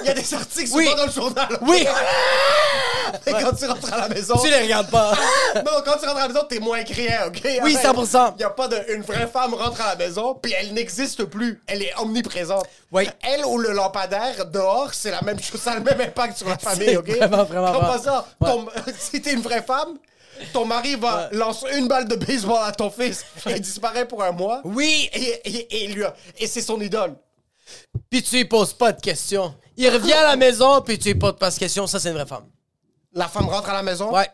Il y a des articles Oui. souvent dans le journal. Oui. (laughs) Et quand tu rentres à la maison... Tu les regardes pas. (laughs) Non, quand tu rentres à la maison, t'es moins créé, OK? Oui, 100%. Il y a pas de... Une vraie femme rentre à la maison, puis elle n'existe plus. Elle est omniprésente. Oui. Elle ou le lampadaire, dehors, c'est la même chose. Ça a le même impact sur la (laughs) famille, OK? vraiment, vraiment Comme vrai. ça, ton- si t'es une vraie femme, ton mari va lancer une balle de baseball à ton fils et disparaît pour un mois. Oui. Et, et, et, lui, et c'est son idole. Puis tu lui poses pas de questions. Il revient à la maison, puis tu lui poses pas de questions, ça, c'est une vraie femme. La femme rentre à la maison? Ouais.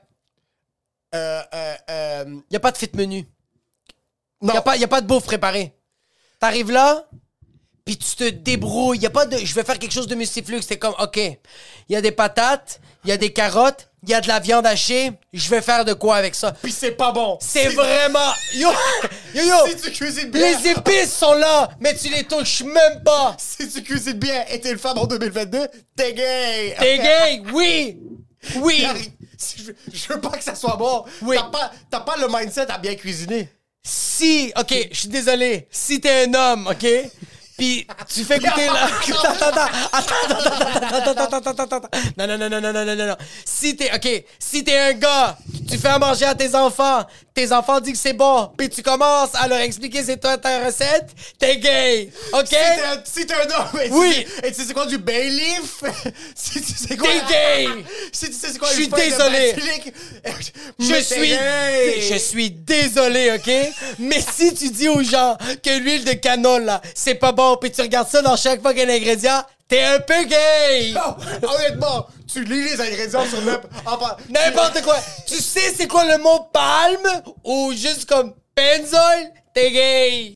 Euh, euh, euh, Y a pas de fit menu. non. Y a pas, y a pas de bouffe préparée. T'arrives là, puis tu te débrouilles. Y a pas de, je vais faire quelque chose de mustiflux. C'est comme, ok, y a des patates, y a des carottes, il y a de la viande hachée, je vais faire de quoi avec ça? Puis c'est pas bon. C'est vraiment. Yo, (laughs) yo, yo! Si tu cuisines bien. Les épices sont là, mais tu les touches même pas! Si tu cuisines bien et t'es une femme en 2022, t'es gay. T'es gay, oui! Oui! Si Je veux, je veux pas que ça soit bon. Oui. T'as pas, t'as pas le mindset à bien cuisiner. Si, ok, je suis désolé, si t'es un homme, ok? Puis tu fais goûter la. (laughs) Attends, attends, attends, attends, attends, attends, attends, Non, non, non, non, non, non, non, non. Si t'es, ok, si t'es un gars, tu fais à manger à tes enfants, tes enfants disent que c'est bon, puis tu commences à leur expliquer c'est toi ta recette, t'es gay, ok? Si t'es un, homme, et oui. et tu sais c'est quoi du bay leaf? (laughs) si tu sais quoi. T'es gay! (laughs) si tu sais c'est quoi Je suis désolé. Je suis. Je suis désolé, ok? Mais si tu dis aux gens que l'huile de canola, c'est pas bon puis tu regardes ça dans chaque fois qu'il y a un ingrédient, t'es un peu gay! Non, (laughs) honnêtement, tu lis les ingrédients sur le. N'importe quoi! Tu sais c'est quoi le mot palme? Ou juste comme benzoil? T'es gay!